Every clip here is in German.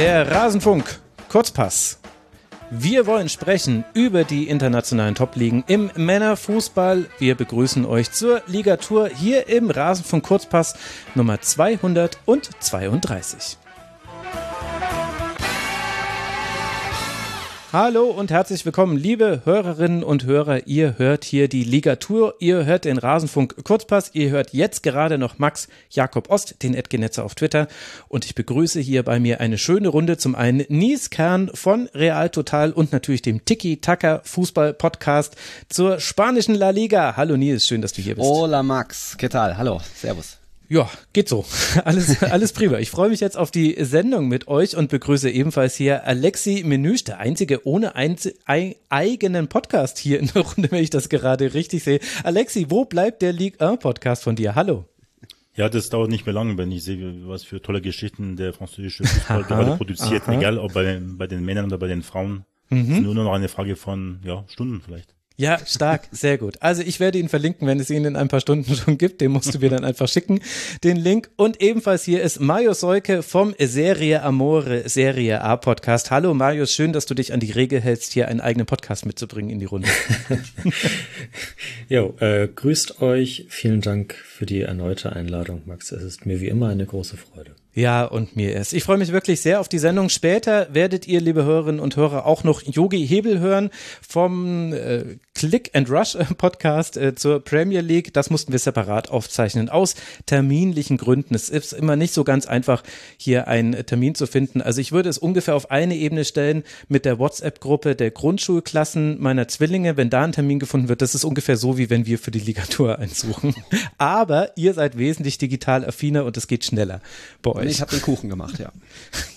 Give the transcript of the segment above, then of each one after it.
der Rasenfunk Kurzpass. Wir wollen sprechen über die internationalen Top-Ligen im Männerfußball. Wir begrüßen euch zur Ligatur hier im Rasenfunk Kurzpass Nummer 232. Hallo und herzlich willkommen, liebe Hörerinnen und Hörer. Ihr hört hier die Ligatur, ihr hört den Rasenfunk Kurzpass, ihr hört jetzt gerade noch Max Jakob Ost, den Edgenetzer auf Twitter. Und ich begrüße hier bei mir eine schöne Runde. Zum einen Nies Kern von Real Total und natürlich dem Tiki Taka Fußball Podcast zur spanischen La Liga. Hallo Nies, schön, dass du hier bist. Hola Max, ¿qué tal? Hallo, servus. Ja, geht so. Alles, alles prima. Ich freue mich jetzt auf die Sendung mit euch und begrüße ebenfalls hier Alexi Menüsch, der einzige ohne ein, ein, eigenen Podcast hier in der Runde, wenn ich das gerade richtig sehe. Alexi, wo bleibt der League 1 Podcast von dir? Hallo. Ja, das dauert nicht mehr lange, wenn ich sehe, was für tolle Geschichten der französische Fußball gerade produziert, aha. egal ob bei den, bei den Männern oder bei den Frauen. Mhm. ist nur noch eine Frage von ja, Stunden vielleicht. Ja, stark, sehr gut. Also ich werde ihn verlinken, wenn es ihn in ein paar Stunden schon gibt. Den musst du mir dann einfach schicken, den Link. Und ebenfalls hier ist Mario Seuke vom Serie Amore Serie A Podcast. Hallo Marius, schön, dass du dich an die Regel hältst, hier einen eigenen Podcast mitzubringen in die Runde. jo, äh, grüßt euch. Vielen Dank für die erneute Einladung, Max. Es ist mir wie immer eine große Freude. Ja, und mir ist. Ich freue mich wirklich sehr auf die Sendung. Später werdet ihr, liebe Hörerinnen und Hörer, auch noch Yogi Hebel hören vom äh, Click and Rush Podcast äh, zur Premier League. Das mussten wir separat aufzeichnen aus terminlichen Gründen. Es ist immer nicht so ganz einfach, hier einen Termin zu finden. Also ich würde es ungefähr auf eine Ebene stellen mit der WhatsApp-Gruppe der Grundschulklassen meiner Zwillinge. Wenn da ein Termin gefunden wird, das ist ungefähr so, wie wenn wir für die Ligatur einsuchen. Aber ihr seid wesentlich digital affiner und es geht schneller bei euch euch. Ich habe den Kuchen gemacht, ja.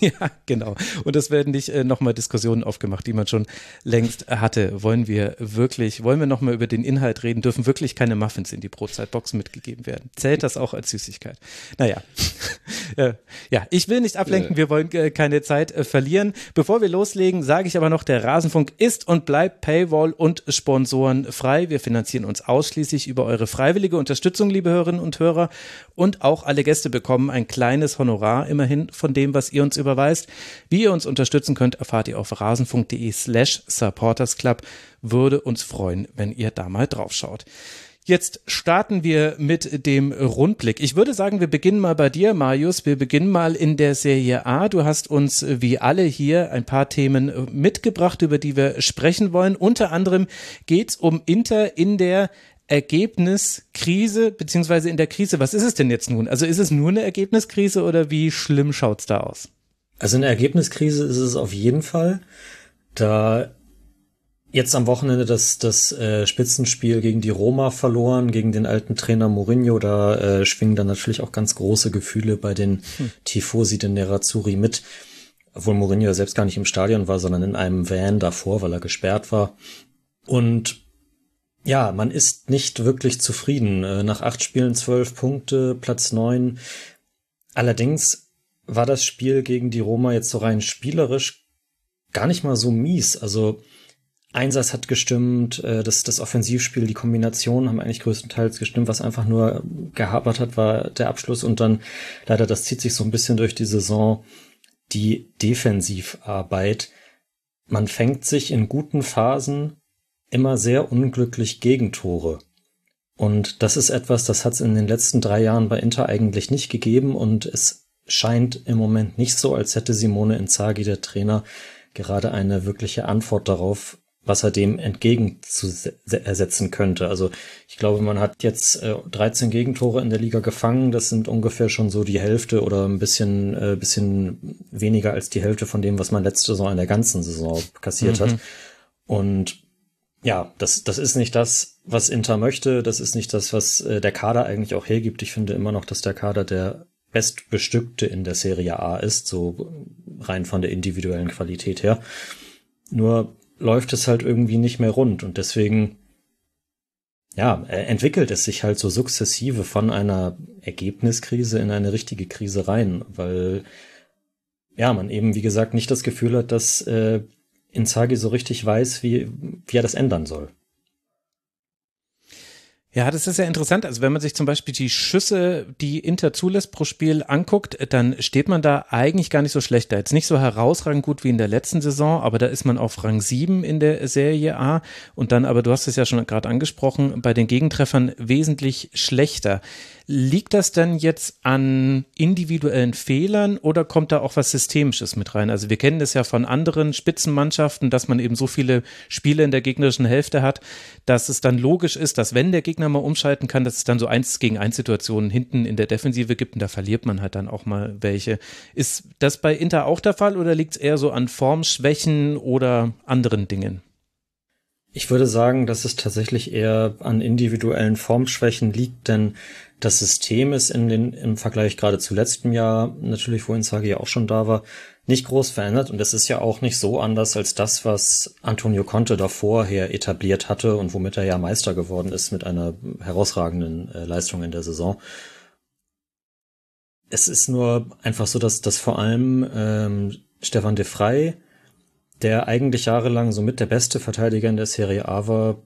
ja, genau. Und es werden nicht äh, nochmal Diskussionen aufgemacht, die man schon längst hatte. Wollen wir wirklich, wollen wir nochmal über den Inhalt reden? Dürfen wirklich keine Muffins in die Brotzeitbox mitgegeben werden? Zählt das auch als Süßigkeit? Naja. äh, ja, ich will nicht ablenken, wir wollen äh, keine Zeit äh, verlieren. Bevor wir loslegen, sage ich aber noch, der Rasenfunk ist und bleibt Paywall und Sponsoren frei. Wir finanzieren uns ausschließlich über eure freiwillige Unterstützung, liebe Hörerinnen und Hörer. Und auch alle Gäste bekommen ein kleines Honorar Honorar immerhin von dem, was ihr uns überweist. Wie ihr uns unterstützen könnt, erfahrt ihr auf rasenfunk.de slash supportersclub. Würde uns freuen, wenn ihr da mal draufschaut. Jetzt starten wir mit dem Rundblick. Ich würde sagen, wir beginnen mal bei dir, Marius. Wir beginnen mal in der Serie A. Du hast uns wie alle hier ein paar Themen mitgebracht, über die wir sprechen wollen. Unter anderem geht es um Inter in der Ergebniskrise, beziehungsweise in der Krise, was ist es denn jetzt nun? Also ist es nur eine Ergebniskrise oder wie schlimm schaut's da aus? Also eine Ergebniskrise ist es auf jeden Fall, da jetzt am Wochenende das, das äh, Spitzenspiel gegen die Roma verloren, gegen den alten Trainer Mourinho, da äh, schwingen dann natürlich auch ganz große Gefühle bei den hm. Tifosi de Nerazzurri mit, obwohl Mourinho selbst gar nicht im Stadion war, sondern in einem Van davor, weil er gesperrt war. Und ja, man ist nicht wirklich zufrieden. Äh, nach acht Spielen zwölf Punkte, Platz neun. Allerdings war das Spiel gegen die Roma jetzt so rein spielerisch gar nicht mal so mies. Also Einsatz hat gestimmt, äh, das, das Offensivspiel, die Kombinationen haben eigentlich größtenteils gestimmt. Was einfach nur gehabert hat, war der Abschluss und dann leider, das zieht sich so ein bisschen durch die Saison, die Defensivarbeit. Man fängt sich in guten Phasen immer sehr unglücklich Gegentore. Und das ist etwas, das hat es in den letzten drei Jahren bei Inter eigentlich nicht gegeben und es scheint im Moment nicht so, als hätte Simone Inzaghi, der Trainer, gerade eine wirkliche Antwort darauf, was er dem entgegenzusetzen könnte. Also ich glaube, man hat jetzt äh, 13 Gegentore in der Liga gefangen. Das sind ungefähr schon so die Hälfte oder ein bisschen, äh, bisschen weniger als die Hälfte von dem, was man letzte Saison in der ganzen Saison kassiert mhm. hat. Und ja, das, das ist nicht das, was Inter möchte. Das ist nicht das, was äh, der Kader eigentlich auch hergibt. Ich finde immer noch, dass der Kader der bestbestückte in der Serie A ist, so rein von der individuellen Qualität her. Nur läuft es halt irgendwie nicht mehr rund und deswegen ja, entwickelt es sich halt so sukzessive von einer Ergebniskrise in eine richtige Krise rein, weil ja, man eben, wie gesagt, nicht das Gefühl hat, dass äh, Inzaghi so richtig weiß, wie, wie er das ändern soll. Ja, das ist ja interessant. Also wenn man sich zum Beispiel die Schüsse, die Inter zulässt pro Spiel anguckt, dann steht man da eigentlich gar nicht so schlecht da. Jetzt nicht so herausragend gut wie in der letzten Saison, aber da ist man auf Rang 7 in der Serie A und dann, aber du hast es ja schon gerade angesprochen, bei den Gegentreffern wesentlich schlechter. Liegt das denn jetzt an individuellen Fehlern oder kommt da auch was Systemisches mit rein? Also wir kennen das ja von anderen Spitzenmannschaften, dass man eben so viele Spiele in der gegnerischen Hälfte hat, dass es dann logisch ist, dass wenn der Gegner mal umschalten kann, dass es dann so eins gegen eins Situationen hinten in der Defensive gibt und da verliert man halt dann auch mal welche. Ist das bei Inter auch der Fall oder liegt es eher so an Formschwächen oder anderen Dingen? Ich würde sagen, dass es tatsächlich eher an individuellen Formschwächen liegt, denn das System ist in den, im Vergleich gerade zu letztem Jahr, natürlich, wo Inzaghi ja auch schon da war, nicht groß verändert und es ist ja auch nicht so anders als das, was Antonio Conte davorher etabliert hatte und womit er ja Meister geworden ist mit einer herausragenden äh, Leistung in der Saison. Es ist nur einfach so, dass, dass vor allem ähm, Stefan de Frey der eigentlich jahrelang somit der beste Verteidiger in der Serie A war,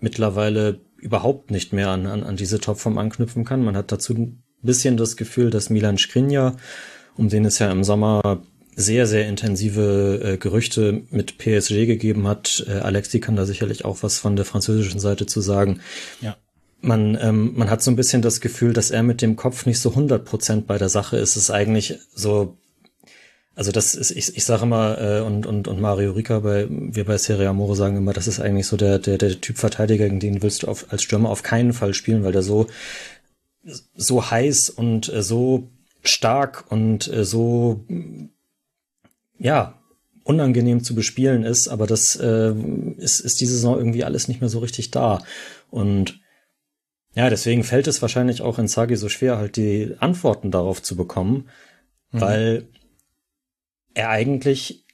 mittlerweile überhaupt nicht mehr an, an, an diese Topform anknüpfen kann. Man hat dazu ein bisschen das Gefühl, dass Milan Skriniar, um den es ja im Sommer sehr, sehr intensive äh, Gerüchte mit PSG gegeben hat. Äh, Alexi kann da sicherlich auch was von der französischen Seite zu sagen. Ja. Man, ähm, man hat so ein bisschen das Gefühl, dass er mit dem Kopf nicht so 100 Prozent bei der Sache ist. Es ist eigentlich so also das ist, ich, ich sage immer, äh, und, und, und Mario Rica, bei, wir bei Serie Amore sagen immer, das ist eigentlich so der, der, der Typ Verteidiger, gegen den willst du auf, als Stürmer auf keinen Fall spielen, weil der so, so heiß und äh, so stark und äh, so, ja, unangenehm zu bespielen ist, aber das äh, ist, ist diese Saison irgendwie alles nicht mehr so richtig da. Und ja, deswegen fällt es wahrscheinlich auch in Sagi so schwer, halt die Antworten darauf zu bekommen, mhm. weil er eigentlich,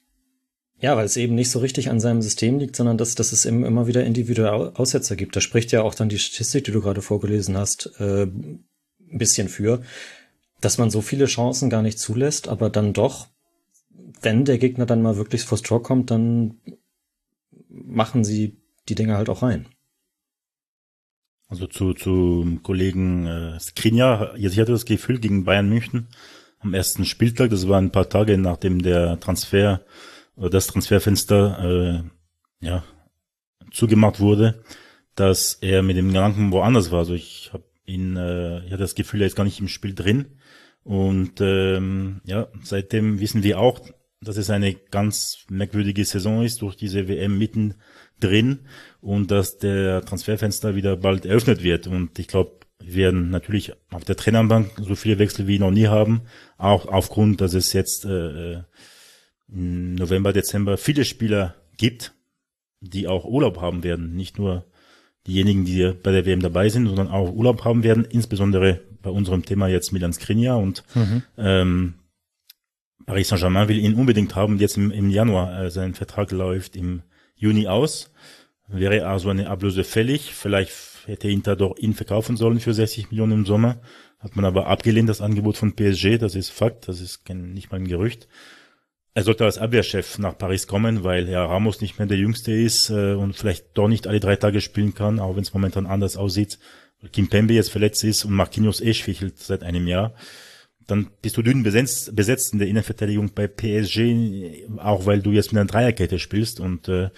ja, weil es eben nicht so richtig an seinem System liegt, sondern dass, dass es eben immer wieder individuelle Aussetzer gibt. Da spricht ja auch dann die Statistik, die du gerade vorgelesen hast, äh, ein bisschen für, dass man so viele Chancen gar nicht zulässt, aber dann doch, wenn der Gegner dann mal wirklich vor Stroke kommt, dann machen sie die Dinge halt auch rein. Also zu, zu Kollegen äh, Skrinja, ich hatte das Gefühl gegen Bayern München, am ersten Spieltag. Das war ein paar Tage nachdem der Transfer oder das Transferfenster äh, ja zugemacht wurde, dass er mit dem Gedanken woanders war. Also ich habe ihn, äh, ich hatte das Gefühl, er ist gar nicht im Spiel drin. Und ähm, ja, seitdem wissen wir auch, dass es eine ganz merkwürdige Saison ist durch diese WM mitten drin und dass der Transferfenster wieder bald eröffnet wird. Und ich glaube, wir werden natürlich auf der Trainerbank so viele Wechsel wie noch nie haben, auch aufgrund, dass es jetzt äh, äh im November, Dezember viele Spieler gibt, die auch Urlaub haben werden. Nicht nur diejenigen, die bei der WM dabei sind, sondern auch Urlaub haben werden, insbesondere bei unserem Thema jetzt Milan Skriniar und mhm. ähm, Paris Saint-Germain will ihn unbedingt haben. Jetzt im, im Januar, äh, sein Vertrag läuft im Juni aus. Wäre also eine Ablöse fällig. Vielleicht hätte Inter doch ihn verkaufen sollen für 60 Millionen im Sommer. Hat man aber abgelehnt, das Angebot von PSG, das ist Fakt, das ist kein, nicht mal ein Gerücht. Er sollte als Abwehrchef nach Paris kommen, weil ja Ramos nicht mehr der Jüngste ist äh, und vielleicht doch nicht alle drei Tage spielen kann, auch wenn es momentan anders aussieht. Kim Pembe jetzt verletzt ist und Marquinhos eh schwächelt seit einem Jahr. Dann bist du dünn besetzt, besetzt in der Innenverteidigung bei PSG, auch weil du jetzt mit einer Dreierkette spielst. Und äh,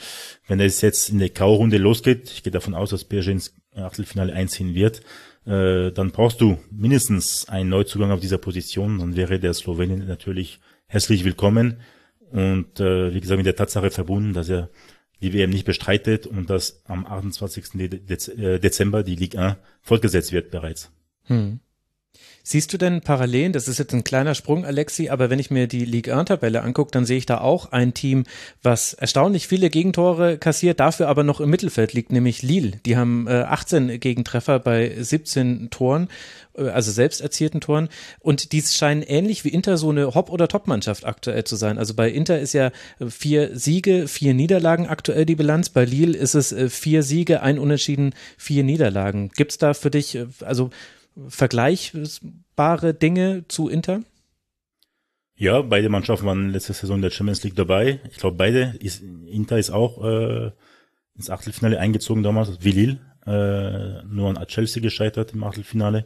wenn es jetzt in der K.O.-Runde losgeht, ich gehe davon aus, dass PSG ins Achtelfinale einziehen wird, äh, dann brauchst du mindestens einen Neuzugang auf dieser Position. Dann wäre der Slowenien natürlich herzlich willkommen und äh, wie gesagt mit der Tatsache verbunden, dass er die WM nicht bestreitet und dass am 28. Äh, Dezember die Ligue 1 fortgesetzt wird bereits. Hm. Siehst du denn Parallelen? Das ist jetzt ein kleiner Sprung, Alexi, aber wenn ich mir die Ligue 1-Tabelle angucke, dann sehe ich da auch ein Team, was erstaunlich viele Gegentore kassiert, dafür aber noch im Mittelfeld liegt, nämlich Lille. Die haben äh, 18 Gegentreffer bei 17 Toren, äh, also selbst erzielten Toren. Und die scheinen ähnlich wie Inter so eine Hop- oder Top-Mannschaft aktuell zu sein. Also bei Inter ist ja vier Siege, vier Niederlagen aktuell die Bilanz. Bei Lille ist es äh, vier Siege, ein Unentschieden, vier Niederlagen. Gibt's da für dich, äh, also vergleichbare Dinge zu Inter? Ja, beide Mannschaften waren letzte Saison in der Champions League dabei. Ich glaube, beide. Ist, Inter ist auch äh, ins Achtelfinale eingezogen damals, wie Lille. äh, nur an Chelsea gescheitert im Achtelfinale.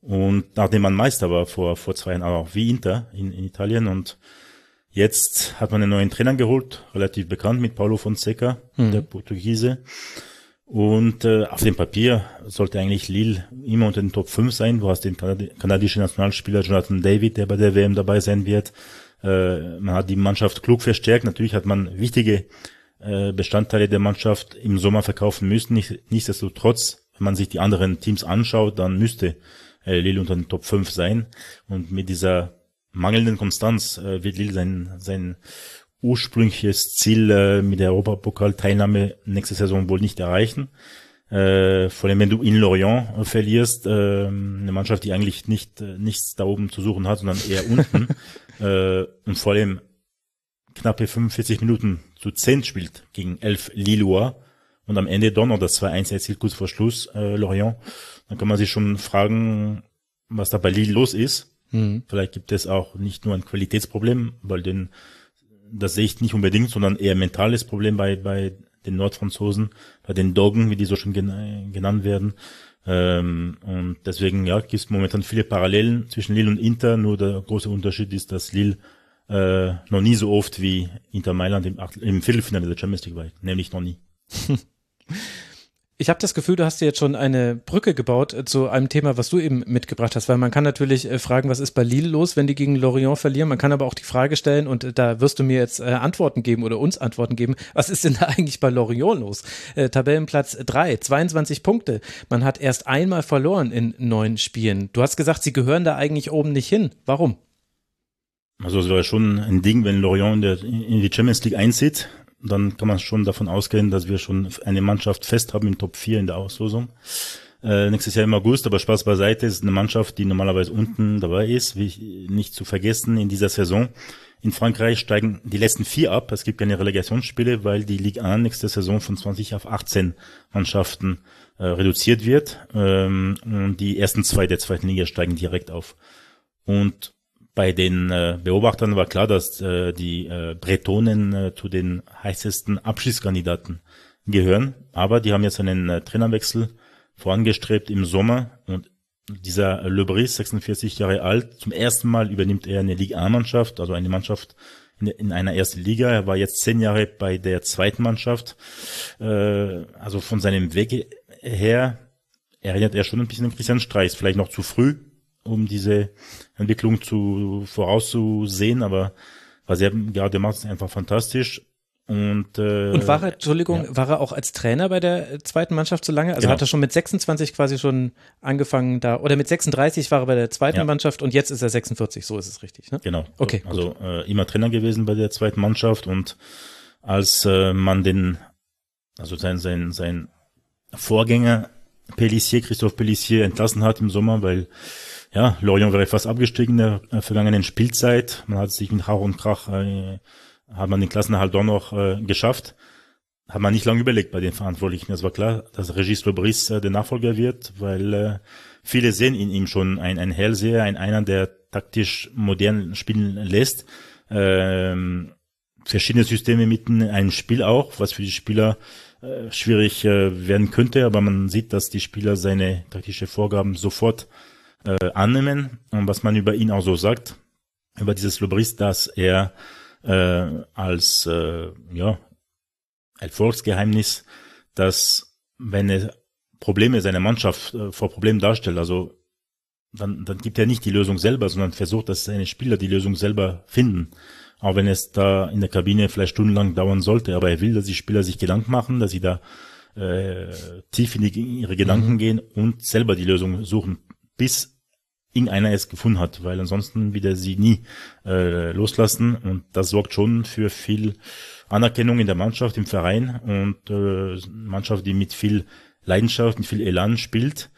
Und nachdem man Meister war vor, vor zwei Jahren, auch wie Inter in, in Italien und Jetzt hat man einen neuen Trainer geholt, relativ bekannt mit Paulo Fonseca, mhm. der Portugiese. Und äh, auf dem Papier sollte eigentlich Lille immer unter den Top 5 sein. Du hast den Kanadi kanadischen Nationalspieler Jonathan David, der bei der WM dabei sein wird. Äh, man hat die Mannschaft klug verstärkt. Natürlich hat man wichtige äh, Bestandteile der Mannschaft im Sommer verkaufen müssen. Nicht, nichtsdestotrotz, wenn man sich die anderen Teams anschaut, dann müsste äh, Lille unter den Top 5 sein. Und mit dieser mangelnden Konstanz äh, wird Lille sein, sein ursprüngliches Ziel äh, mit der Europapokal-Teilnahme nächste Saison wohl nicht erreichen. Äh, vor allem wenn du in Lorient äh, verlierst, äh, eine Mannschaft, die eigentlich nicht äh, nichts da oben zu suchen hat, sondern eher unten äh, und vor allem knappe 45 Minuten zu 10 spielt gegen 11 Lillois und am Ende noch das 2-1 erzielt kurz vor Schluss äh, Lorient, dann kann man sich schon fragen, was da bei Lille los ist. Mhm. Vielleicht gibt es auch nicht nur ein Qualitätsproblem, weil den, das sehe ich nicht unbedingt, sondern eher mentales Problem bei, bei den Nordfranzosen, bei den Doggen, wie die so schon genannt werden. Ähm, und deswegen, ja, gibt es momentan viele Parallelen zwischen Lille und Inter, nur der große Unterschied ist, dass Lille äh, noch nie so oft wie Inter Mailand im, im Viertelfinale der Champions League war, nämlich noch nie. Ich habe das Gefühl, du hast dir jetzt schon eine Brücke gebaut äh, zu einem Thema, was du eben mitgebracht hast, weil man kann natürlich äh, fragen, was ist bei Lille los, wenn die gegen Lorient verlieren. Man kann aber auch die Frage stellen und äh, da wirst du mir jetzt Antworten geben oder uns Antworten geben. Was ist denn da eigentlich bei Lorient los? Tabellenplatz 3, 22 Punkte. Man hat erst einmal verloren in neun Spielen. Du hast gesagt, sie gehören da eigentlich oben nicht hin. Warum? Also es wäre schon ein Ding, wenn Lorient in die Champions League einzieht dann kann man schon davon ausgehen, dass wir schon eine Mannschaft fest haben im Top 4 in der Auslosung. Äh, nächstes Jahr im August, aber Spaß beiseite, ist eine Mannschaft, die normalerweise unten dabei ist, wie nicht zu vergessen in dieser Saison. In Frankreich steigen die letzten vier ab. Es gibt keine Relegationsspiele, weil die Ligue 1 nächste Saison von 20 auf 18 Mannschaften äh, reduziert wird. Ähm, und die ersten zwei der zweiten Liga steigen direkt auf. Und bei den äh, Beobachtern war klar, dass äh, die äh, Bretonen äh, zu den heißesten Abschiedskandidaten gehören. Aber die haben jetzt einen äh, Trainerwechsel vorangestrebt im Sommer und dieser Le Bris, 46 Jahre alt, zum ersten Mal übernimmt er eine Liga A-Mannschaft, also eine Mannschaft in, in, einer ersten Liga. Er war jetzt zehn Jahre bei der zweiten Mannschaft. Äh, also von seinem Weg her erinnert er schon ein bisschen an Christian Streich, vielleicht noch zu früh, um diese Entwicklung zu vorauszusehen, aber was er gerade macht, ist einfach fantastisch. Und, äh, und war er, Entschuldigung, ja. war er auch als Trainer bei der zweiten Mannschaft so lange? Also genau. hat er schon mit 26 quasi schon angefangen da, oder mit 36 war er bei der zweiten ja. Mannschaft und jetzt ist er 46, so ist es richtig, ne? Genau. Okay. Also äh, immer Trainer gewesen bei der zweiten Mannschaft und als äh, man den, also sein, sein, sein Vorgänger Pellissier, Christophe Pellissier entlassen hat im Sommer, weil ja, Lorient wäre fast abgestiegen in der äh, vergangenen Spielzeit. Man hat sich mit Hauch und Krach, äh, hat man den Klassenerhalt doch noch äh, geschafft. Hat man nicht lange überlegt bei den Verantwortlichen. Es war klar, dass Regis Lebris äh, der Nachfolger wird, weil äh, viele sehen in ihm schon ein, ein Hellseher, ein einer, der taktisch modern spielen lässt. Ähm, verschiedene Systeme mitten in einem Spiel auch, was für die Spieler äh, schwierig äh, werden könnte, aber man sieht, dass die Spieler seine taktische Vorgaben sofort äh, annehmen und was man über ihn auch so sagt, über dieses Lobris, dass er äh, als äh, ja, Erfolgsgeheimnis, dass wenn er Probleme seiner Mannschaft äh, vor Problemen darstellt, also dann, dann gibt er nicht die Lösung selber, sondern versucht, dass seine Spieler die Lösung selber finden. Auch wenn es da in der Kabine vielleicht stundenlang dauern sollte, aber er will, dass die Spieler sich Gedanken machen, dass sie da äh, tief in, die, ihre Gedanken mhm. gehen und selber die Lösung suchen bis irgendeiner es gefunden hat, weil ansonsten wieder sie nie äh, loslassen. Und das sorgt schon für viel Anerkennung in der Mannschaft, im Verein und äh, Mannschaft, die mit viel Leidenschaft, mit viel Elan spielt.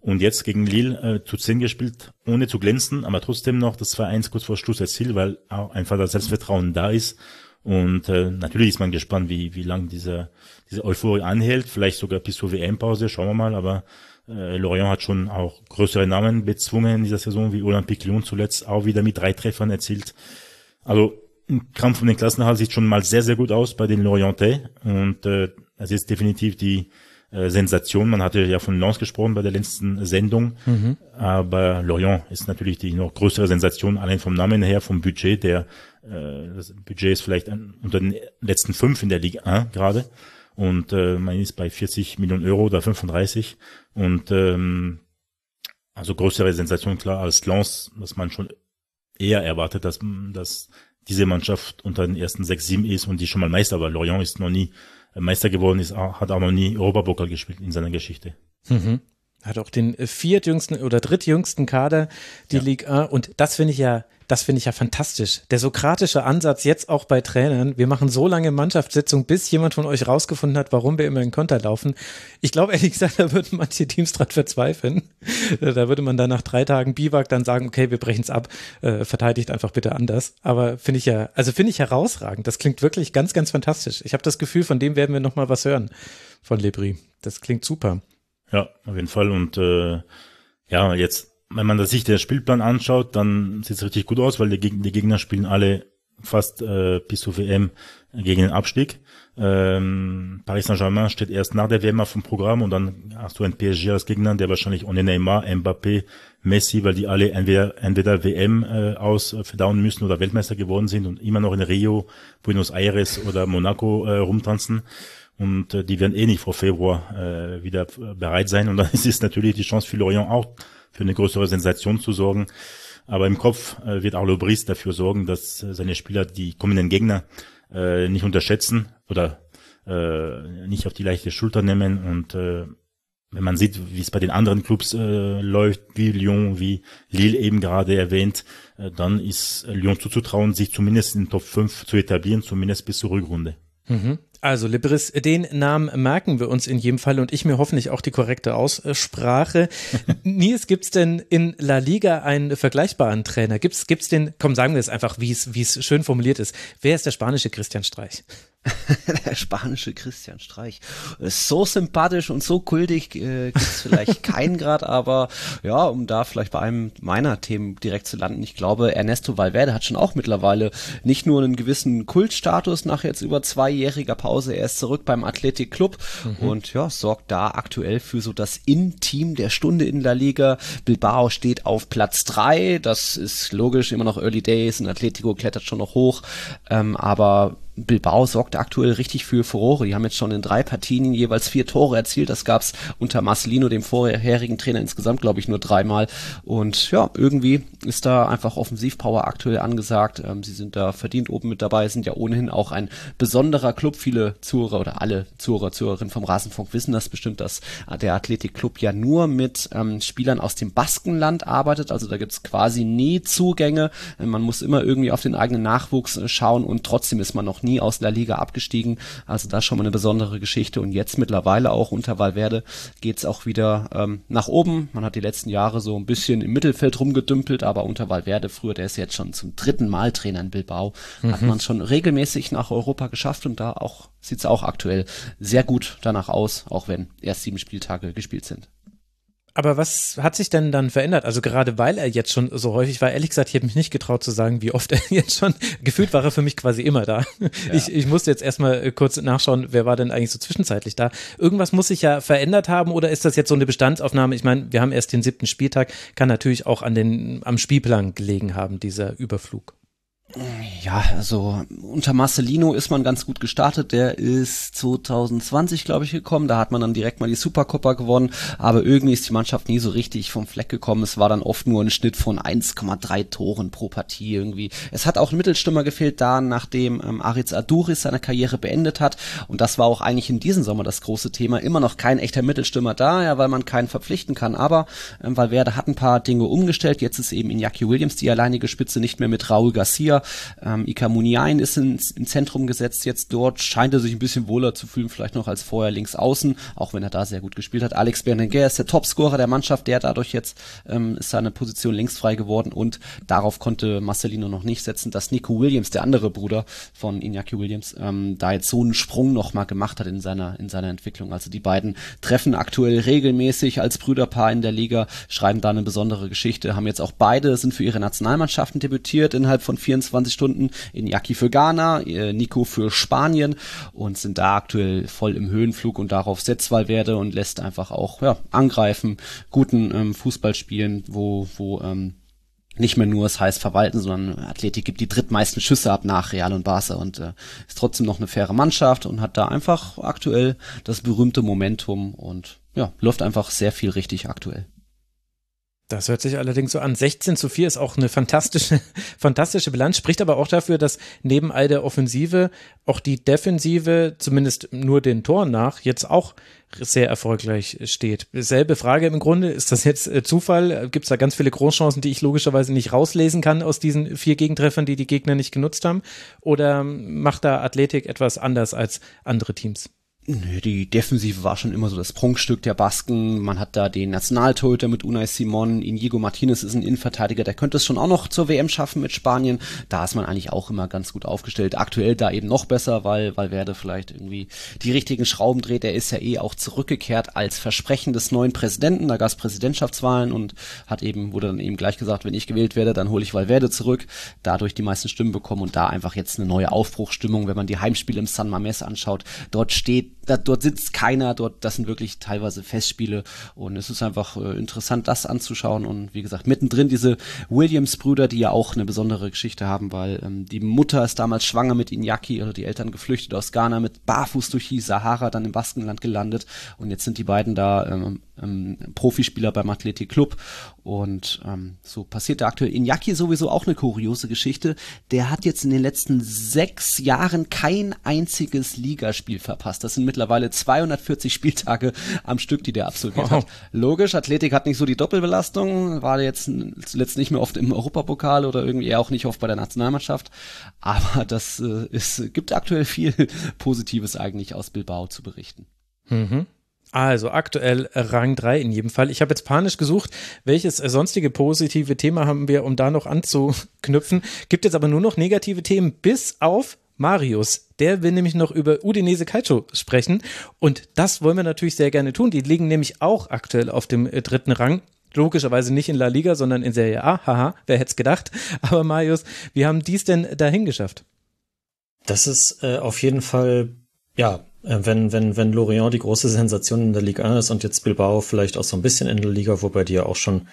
Und jetzt gegen Lille äh, zu 10 gespielt, ohne zu glänzen, aber trotzdem noch das 2-1 kurz vor Schluss erzielt, weil auch einfach das Selbstvertrauen da ist. Und äh, natürlich ist man gespannt, wie, wie lang diese, diese Euphorie anhält, vielleicht sogar bis zur WM-Pause, schauen wir mal, aber äh, Lorient hat schon auch größere Namen bezwungen in dieser Saison, wie Olympique Lyon zuletzt, auch wieder mit drei Treffern erzielt. Also ein Kampf um den Klassenerhalt sieht schon mal sehr, sehr gut aus bei den Lorientais und äh, es ist definitiv die äh, Sensation. Man hatte ja von Lens gesprochen bei der letzten Sendung, mhm. aber Lorient ist natürlich die noch größere Sensation, allein vom Namen her, vom Budget. Der äh, das Budget ist vielleicht an, unter den letzten fünf in der Ligue 1 gerade und äh, man ist bei 40 Millionen Euro oder 35 und ähm, also größere Sensation klar als Lens, dass man schon eher erwartet, dass, dass diese Mannschaft unter den ersten sechs, sieben ist und die schon mal Meister war. Lorient ist noch nie Meister geworden, ist, hat auch noch nie Europapokal gespielt in seiner Geschichte. Mhm. Hat auch den viertjüngsten oder drittjüngsten Kader, die ja. Ligue 1. Und das finde ich ja, das finde ich ja fantastisch. Der sokratische Ansatz jetzt auch bei Trainern. Wir machen so lange Mannschaftssitzung, bis jemand von euch rausgefunden hat, warum wir immer in Konter laufen. Ich glaube ehrlich gesagt, da würden manche Teams dran verzweifeln. Da würde man dann nach drei Tagen Biwak dann sagen, okay, wir brechen es ab, äh, verteidigt einfach bitte anders. Aber finde ich ja, also finde ich herausragend. Das klingt wirklich ganz, ganz fantastisch. Ich habe das Gefühl, von dem werden wir noch mal was hören von Lebri. Das klingt super. Ja, auf jeden Fall. Und äh, ja, jetzt, wenn man sich den Spielplan anschaut, dann sieht es richtig gut aus, weil die, Geg die Gegner spielen alle fast äh, bis zur WM gegen den Abstieg. Ähm, Paris Saint-Germain steht erst nach der WM auf dem Programm und dann hast du ein PSG als Gegner, der wahrscheinlich ohne Neymar, Mbappé, Messi, weil die alle entweder, entweder WM äh, aus äh, verdauen müssen oder Weltmeister geworden sind und immer noch in Rio, Buenos Aires oder Monaco äh, rumtanzen und äh, die werden eh nicht vor Februar äh, wieder bereit sein und dann ist es natürlich die Chance für Lorient auch für eine größere Sensation zu sorgen. Aber im Kopf äh, wird Arlo Brice dafür sorgen, dass äh, seine Spieler die kommenden Gegner äh, nicht unterschätzen oder äh, nicht auf die leichte Schulter nehmen und äh, wenn man sieht, wie es bei den anderen Clubs äh, läuft, wie Lyon, wie Lille eben gerade erwähnt, äh, dann ist Lyon zuzutrauen, sich zumindest in den Top 5 zu etablieren, zumindest bis zur Rückrunde. Mhm. Also Libris, den Namen merken wir uns in jedem Fall und ich mir hoffentlich auch die korrekte Aussprache. Nils, gibt's denn in La Liga einen vergleichbaren Trainer? Gibt's gibt's den, komm, sagen wir es einfach, wie es wie es schön formuliert ist. Wer ist der spanische Christian Streich? der spanische Christian Streich. So sympathisch und so kultig äh, gibt's vielleicht keinen Grad, aber ja, um da vielleicht bei einem meiner Themen direkt zu landen, ich glaube, Ernesto Valverde hat schon auch mittlerweile nicht nur einen gewissen Kultstatus nach jetzt über zweijähriger Pause, er ist zurück beim Athletic Club mhm. und ja, sorgt da aktuell für so das In-Team der Stunde in der Liga. Bilbao steht auf Platz drei, das ist logisch, immer noch Early Days und Atletico klettert schon noch hoch, ähm, aber Bilbao sorgt aktuell richtig für Furore. Die haben jetzt schon in drei Partien jeweils vier Tore erzielt. Das gab's unter Marcelino, dem vorherigen Trainer, insgesamt, glaube ich, nur dreimal. Und ja, irgendwie ist da einfach Offensivpower aktuell angesagt. Ähm, sie sind da verdient oben mit dabei, sind ja ohnehin auch ein besonderer Club. Viele Zuhörer oder alle Zuhörer, Zuhörerinnen vom Rasenfunk wissen das bestimmt, dass der Athletic Club ja nur mit ähm, Spielern aus dem Baskenland arbeitet. Also da gibt's quasi nie Zugänge. Man muss immer irgendwie auf den eigenen Nachwuchs äh, schauen und trotzdem ist man noch nie aus der Liga abgestiegen. Also da schon mal eine besondere Geschichte. Und jetzt mittlerweile auch unter Valverde geht's auch wieder ähm, nach oben. Man hat die letzten Jahre so ein bisschen im Mittelfeld rumgedümpelt, aber unter Valverde früher, der ist jetzt schon zum dritten Mal Trainer in Bilbao, mhm. hat man schon regelmäßig nach Europa geschafft und da auch sieht's auch aktuell sehr gut danach aus, auch wenn erst sieben Spieltage gespielt sind. Aber was hat sich denn dann verändert? Also gerade weil er jetzt schon so häufig war, ehrlich gesagt, ich habe mich nicht getraut zu sagen, wie oft er jetzt schon, gefühlt war er für mich quasi immer da. Ja. Ich, ich musste jetzt erstmal kurz nachschauen, wer war denn eigentlich so zwischenzeitlich da. Irgendwas muss sich ja verändert haben oder ist das jetzt so eine Bestandsaufnahme? Ich meine, wir haben erst den siebten Spieltag, kann natürlich auch an den, am Spielplan gelegen haben, dieser Überflug. Ja, also unter Marcelino ist man ganz gut gestartet. Der ist 2020, glaube ich, gekommen. Da hat man dann direkt mal die Supercoppa gewonnen. Aber irgendwie ist die Mannschaft nie so richtig vom Fleck gekommen. Es war dann oft nur ein Schnitt von 1,3 Toren pro Partie irgendwie. Es hat auch ein Mittelstürmer gefehlt, da nachdem ähm, Aritz Aduris seine Karriere beendet hat. Und das war auch eigentlich in diesem Sommer das große Thema. Immer noch kein echter Mittelstürmer da, ja, weil man keinen verpflichten kann. Aber ähm, Valverde hat ein paar Dinge umgestellt. Jetzt ist eben Iñaki Williams die alleinige Spitze, nicht mehr mit Raul Garcia ähm, Ika Muniain ist ins, im Zentrum gesetzt jetzt dort, scheint er sich ein bisschen wohler zu fühlen, vielleicht noch als vorher links außen, auch wenn er da sehr gut gespielt hat. Alex Berenguer ist der Topscorer der Mannschaft, der dadurch jetzt ähm, ist seine Position links frei geworden und darauf konnte Marcelino noch nicht setzen, dass Nico Williams, der andere Bruder von Iñaki Williams, ähm, da jetzt so einen Sprung nochmal gemacht hat in seiner, in seiner Entwicklung. Also die beiden treffen aktuell regelmäßig als Brüderpaar in der Liga, schreiben da eine besondere Geschichte, haben jetzt auch beide, sind für ihre Nationalmannschaften debütiert innerhalb von 24 24 Stunden. Iñaki für Ghana, äh, Nico für Spanien und sind da aktuell voll im Höhenflug und darauf setzt Valverde und lässt einfach auch ja, angreifen, guten ähm, Fußball spielen, wo, wo ähm, nicht mehr nur es heißt verwalten, sondern Athletik gibt die drittmeisten Schüsse ab nach Real und Barca und äh, ist trotzdem noch eine faire Mannschaft und hat da einfach aktuell das berühmte Momentum und ja, läuft einfach sehr viel richtig aktuell. Das hört sich allerdings so an. 16 zu 4 ist auch eine fantastische, fantastische Bilanz, spricht aber auch dafür, dass neben all der Offensive auch die Defensive, zumindest nur den Toren nach, jetzt auch sehr erfolgreich steht. Selbe Frage im Grunde, ist das jetzt äh, Zufall? Gibt es da ganz viele Großchancen, die ich logischerweise nicht rauslesen kann aus diesen vier Gegentreffern, die die Gegner nicht genutzt haben? Oder macht da Athletik etwas anders als andere Teams? Nö, die Defensive war schon immer so das Prunkstück der Basken. Man hat da den Nationaltorhüter mit Unai Simon. Inigo Martinez ist ein Innenverteidiger, der könnte es schon auch noch zur WM schaffen mit Spanien. Da ist man eigentlich auch immer ganz gut aufgestellt. Aktuell da eben noch besser, weil, Werde vielleicht irgendwie die richtigen Schrauben dreht. Er ist ja eh auch zurückgekehrt als Versprechen des neuen Präsidenten. Da gab es Präsidentschaftswahlen und hat eben, wurde dann eben gleich gesagt, wenn ich gewählt werde, dann hole ich Valverde zurück. Dadurch die meisten Stimmen bekommen und da einfach jetzt eine neue Aufbruchstimmung, wenn man die Heimspiele im San Mames anschaut. Dort steht da, dort sitzt keiner, dort, das sind wirklich teilweise Festspiele und es ist einfach äh, interessant, das anzuschauen und wie gesagt, mittendrin diese Williams-Brüder, die ja auch eine besondere Geschichte haben, weil ähm, die Mutter ist damals schwanger mit Iñaki, oder die Eltern geflüchtet aus Ghana mit barfuß durch die Sahara, dann im Baskenland gelandet und jetzt sind die beiden da ähm, ähm, Profispieler beim Athletic Club und ähm, so passiert da aktuell. Iñaki sowieso auch eine kuriose Geschichte. Der hat jetzt in den letzten sechs Jahren kein einziges Ligaspiel verpasst. Das sind mittlerweile 240 Spieltage am Stück, die der absolviert wow. hat. Logisch, Athletik hat nicht so die Doppelbelastung, war jetzt zuletzt nicht mehr oft im Europapokal oder irgendwie auch nicht oft bei der Nationalmannschaft. Aber das äh, ist, gibt aktuell viel Positives eigentlich aus Bilbao zu berichten. Mhm. Also aktuell Rang 3 in jedem Fall. Ich habe jetzt panisch gesucht, welches sonstige positive Thema haben wir, um da noch anzuknüpfen. Gibt jetzt aber nur noch negative Themen, bis auf Marius. Der will nämlich noch über Udinese Calcio sprechen. Und das wollen wir natürlich sehr gerne tun. Die liegen nämlich auch aktuell auf dem äh, dritten Rang. Logischerweise nicht in La Liga, sondern in Serie A. Haha, wer hätte es gedacht. Aber Marius, wie haben die es denn dahin geschafft? Das ist äh, auf jeden Fall, ja, äh, wenn, wenn, wenn Lorient die große Sensation in der Liga 1 ist und jetzt Bilbao vielleicht auch so ein bisschen in der Liga, wobei die ja auch schon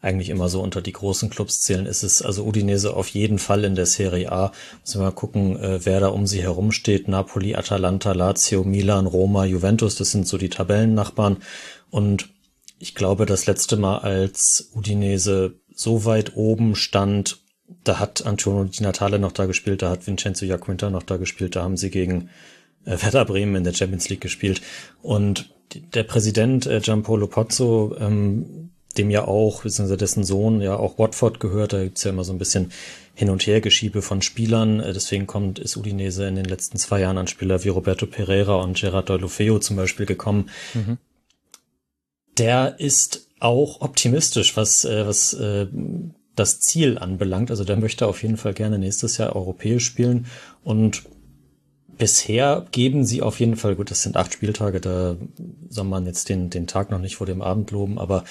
eigentlich immer so unter die großen Clubs zählen, ist es also Udinese auf jeden Fall in der Serie A. Müssen wir mal gucken, äh, wer da um sie herum steht. Napoli, Atalanta, Lazio, Milan, Roma, Juventus, das sind so die Tabellennachbarn. Und ich glaube, das letzte Mal, als Udinese so weit oben stand, da hat Antonio Di Natale noch da gespielt, da hat Vincenzo Jacquinta noch da gespielt, da haben sie gegen Werder Bremen in der Champions League gespielt. Und der Präsident äh, Giampolo Pozzo, ähm, dem ja auch, beziehungsweise dessen Sohn ja auch Watford gehört, da gibt's ja immer so ein bisschen Hin- und Hergeschiebe von Spielern. Äh, deswegen kommt, ist Udinese in den letzten zwei Jahren an Spieler wie Roberto Pereira und Gerard Deulofeo zum Beispiel gekommen. Mhm. Der ist auch optimistisch, was, äh, was äh, das Ziel anbelangt. Also der möchte auf jeden Fall gerne nächstes Jahr europäisch spielen und bisher geben sie auf jeden Fall, gut, das sind acht Spieltage, da soll man jetzt den, den Tag noch nicht vor dem Abend loben, aber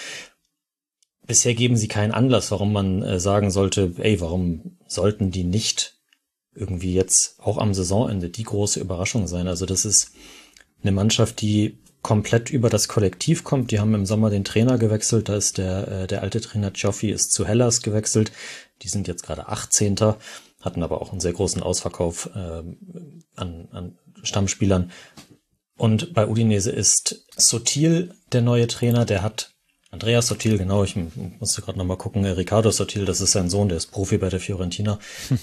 bisher geben sie keinen Anlass, warum man äh, sagen sollte, ey, warum sollten die nicht irgendwie jetzt auch am Saisonende die große Überraschung sein? Also das ist eine Mannschaft, die komplett über das Kollektiv kommt. Die haben im Sommer den Trainer gewechselt. Da ist der, äh, der alte Trainer Joffi ist zu Hellas gewechselt. Die sind jetzt gerade 18 hatten aber auch einen sehr großen Ausverkauf äh, an, an Stammspielern. Und bei Udinese ist Sotil der neue Trainer, der hat Andreas Sotil, genau, ich musste gerade nochmal gucken, äh, Ricardo Sotil, das ist sein Sohn, der ist Profi bei der Fiorentina. Hm.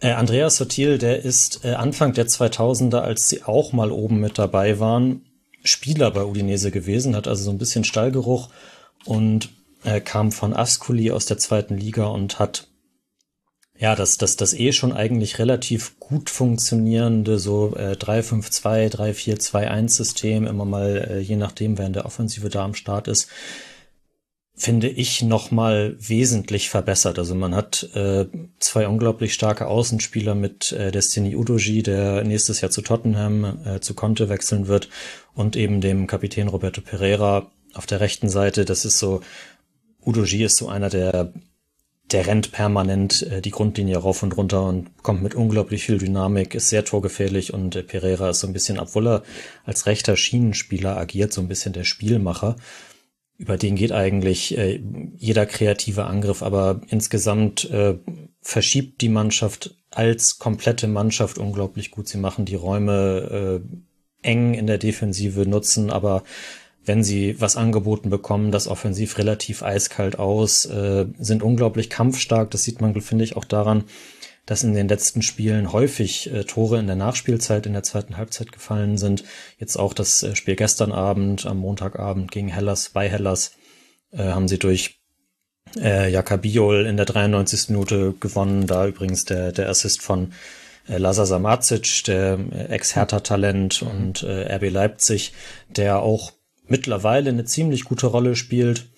Äh, Andreas Sotil, der ist äh, Anfang der 2000er, als sie auch mal oben mit dabei waren, Spieler bei Udinese gewesen, hat also so ein bisschen Stallgeruch und äh, kam von Ascoli aus der zweiten Liga und hat ja, das, das, das eh schon eigentlich relativ gut funktionierende so äh, 3-5-2, 3-4-2-1-System, immer mal, äh, je nachdem, wer in der Offensive da am Start ist, finde ich nochmal wesentlich verbessert. Also man hat äh, zwei unglaublich starke Außenspieler mit äh, Destiny Udoji, der nächstes Jahr zu Tottenham, äh, zu Conte wechseln wird, und eben dem Kapitän Roberto Pereira auf der rechten Seite. Das ist so, Udoji ist so einer der der rennt permanent äh, die Grundlinie rauf und runter und kommt mit unglaublich viel Dynamik, ist sehr torgefährlich und äh, Pereira ist so ein bisschen, obwohl er als rechter Schienenspieler agiert, so ein bisschen der Spielmacher. Über den geht eigentlich äh, jeder kreative Angriff, aber insgesamt äh, verschiebt die Mannschaft als komplette Mannschaft unglaublich gut. Sie machen die Räume äh, eng in der Defensive, nutzen aber wenn sie was angeboten bekommen, das offensiv relativ eiskalt aus, äh, sind unglaublich kampfstark. Das sieht man, finde ich, auch daran, dass in den letzten Spielen häufig äh, Tore in der Nachspielzeit, in der zweiten Halbzeit gefallen sind. Jetzt auch das äh, Spiel gestern Abend, am Montagabend gegen Hellas, bei Hellas, äh, haben sie durch äh, Jakabiol in der 93. Minute gewonnen. Da übrigens der, der Assist von äh, Lazar Samacic, der äh, Ex-Hertha-Talent und äh, RB Leipzig, der auch mittlerweile eine ziemlich gute Rolle spielt.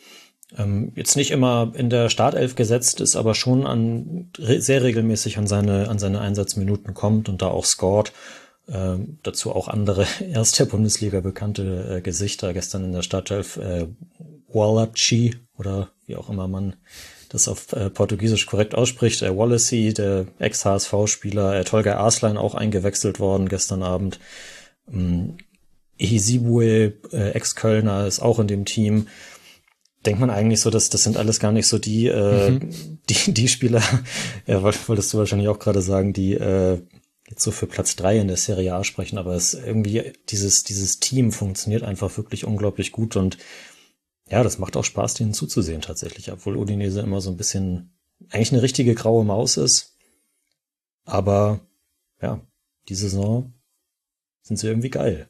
Ähm, jetzt nicht immer in der Startelf gesetzt ist, aber schon an sehr regelmäßig an seine an seine Einsatzminuten kommt und da auch scored. Ähm, dazu auch andere erst der Bundesliga bekannte äh, Gesichter. Gestern in der Startelf äh, Wallachi oder wie auch immer man das auf äh, Portugiesisch korrekt ausspricht. Äh, Wallacey, der Ex-HSV-Spieler, äh, Tolga Arslan auch eingewechselt worden gestern Abend. Ähm, Ehizibue, äh, Ex-Kölner, ist auch in dem Team. Denkt man eigentlich so, dass das sind alles gar nicht so die, äh, mhm. die, die Spieler, ja, wolltest du wahrscheinlich auch gerade sagen, die äh, jetzt so für Platz drei in der Serie A sprechen, aber es irgendwie, dieses, dieses Team funktioniert einfach wirklich unglaublich gut und ja, das macht auch Spaß, denen zuzusehen tatsächlich, obwohl Udinese immer so ein bisschen eigentlich eine richtige graue Maus ist. Aber ja, die Saison sind sie irgendwie geil.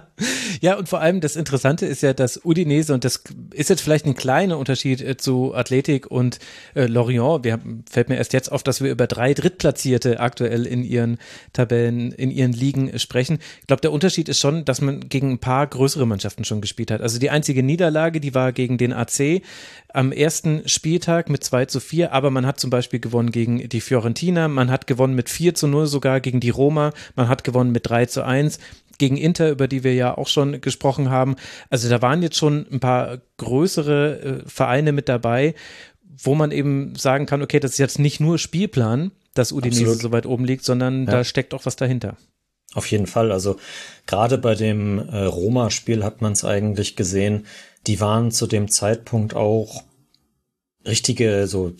Ja, und vor allem das Interessante ist ja, dass Udinese, und das ist jetzt vielleicht ein kleiner Unterschied äh, zu Athletik und äh, Lorient, wir haben, fällt mir erst jetzt auf, dass wir über drei Drittplatzierte aktuell in ihren Tabellen, in ihren Ligen sprechen. Ich glaube, der Unterschied ist schon, dass man gegen ein paar größere Mannschaften schon gespielt hat. Also die einzige Niederlage, die war gegen den AC am ersten Spieltag mit 2 zu 4, aber man hat zum Beispiel gewonnen gegen die Fiorentina, man hat gewonnen mit 4 zu 0 sogar gegen die Roma, man hat gewonnen mit 3 zu 1 gegen Inter, über die wir ja auch schon gesprochen haben. Also da waren jetzt schon ein paar größere äh, Vereine mit dabei, wo man eben sagen kann, okay, das ist jetzt nicht nur Spielplan, dass Udinese Absolut. so weit oben liegt, sondern ja. da steckt auch was dahinter. Auf jeden Fall. Also gerade bei dem äh, Roma-Spiel hat man es eigentlich gesehen. Die waren zu dem Zeitpunkt auch richtige, so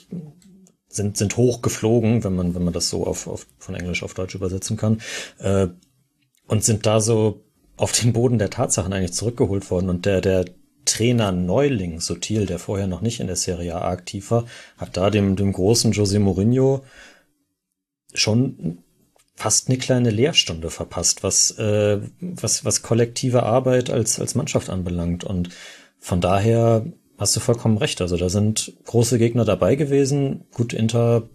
sind sind hochgeflogen, wenn man wenn man das so auf, auf von Englisch auf Deutsch übersetzen kann. Äh, und sind da so auf den Boden der Tatsachen eigentlich zurückgeholt worden. Und der, der Trainer Neuling, Sotil, der vorher noch nicht in der Serie A aktiv war, hat da dem, dem großen José Mourinho schon fast eine kleine Lehrstunde verpasst, was, äh, was, was kollektive Arbeit als, als Mannschaft anbelangt. Und von daher hast du vollkommen recht. Also da sind große Gegner dabei gewesen. Gut, Inter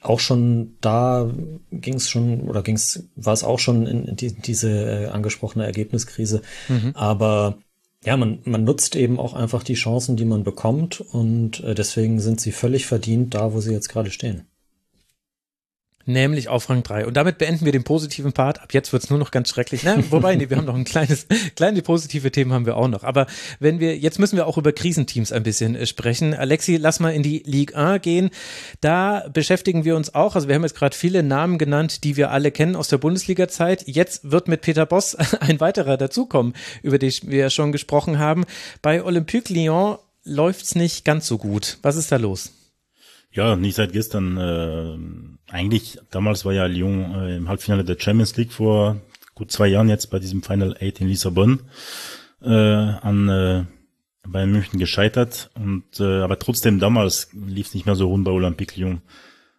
auch schon da ging es schon oder ging es war es auch schon in, die, diese äh, angesprochene Ergebniskrise mhm. aber ja man man nutzt eben auch einfach die Chancen die man bekommt und äh, deswegen sind sie völlig verdient da wo sie jetzt gerade stehen nämlich auf Rang 3. Und damit beenden wir den positiven Part. Ab jetzt wird's nur noch ganz schrecklich. Na, wobei, nee, wir haben noch ein kleines, kleine positive Themen haben wir auch noch. Aber wenn wir, jetzt müssen wir auch über Krisenteams ein bisschen äh, sprechen. Alexi, lass mal in die Ligue 1 gehen. Da beschäftigen wir uns auch, also wir haben jetzt gerade viele Namen genannt, die wir alle kennen aus der Bundesliga-Zeit. Jetzt wird mit Peter Boss ein weiterer dazukommen, über den wir schon gesprochen haben. Bei Olympique Lyon läuft's nicht ganz so gut. Was ist da los? Ja, nicht seit gestern. Äh, eigentlich, damals war ja Lyon äh, im Halbfinale der Champions League vor gut zwei Jahren jetzt bei diesem Final Eight in Lissabon äh, an äh, Bayern München gescheitert. Und äh, aber trotzdem damals lief es nicht mehr so rund bei Olympique Lyon.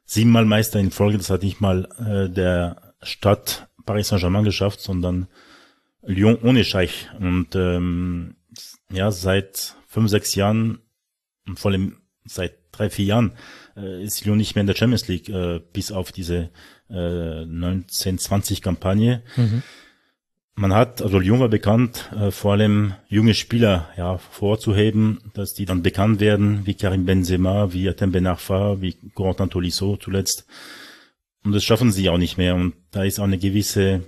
Siebenmal Meister in Folge, das hat nicht mal äh, der Stadt Paris Saint-Germain geschafft, sondern Lyon ohne Scheich. Und ähm, ja, seit fünf, sechs Jahren und vor allem seit drei, vier Jahren äh, ist Lyon nicht mehr in der Champions League, äh, bis auf diese äh, 1920-Kampagne. Mhm. Man hat, also Lyon war bekannt, äh, vor allem junge Spieler ja, vorzuheben, dass die dann bekannt werden, wie Karim Benzema, wie Atem Ben Arfa, wie Corentin Tolisso zuletzt. Und das schaffen sie auch nicht mehr. Und da ist auch eine gewisse,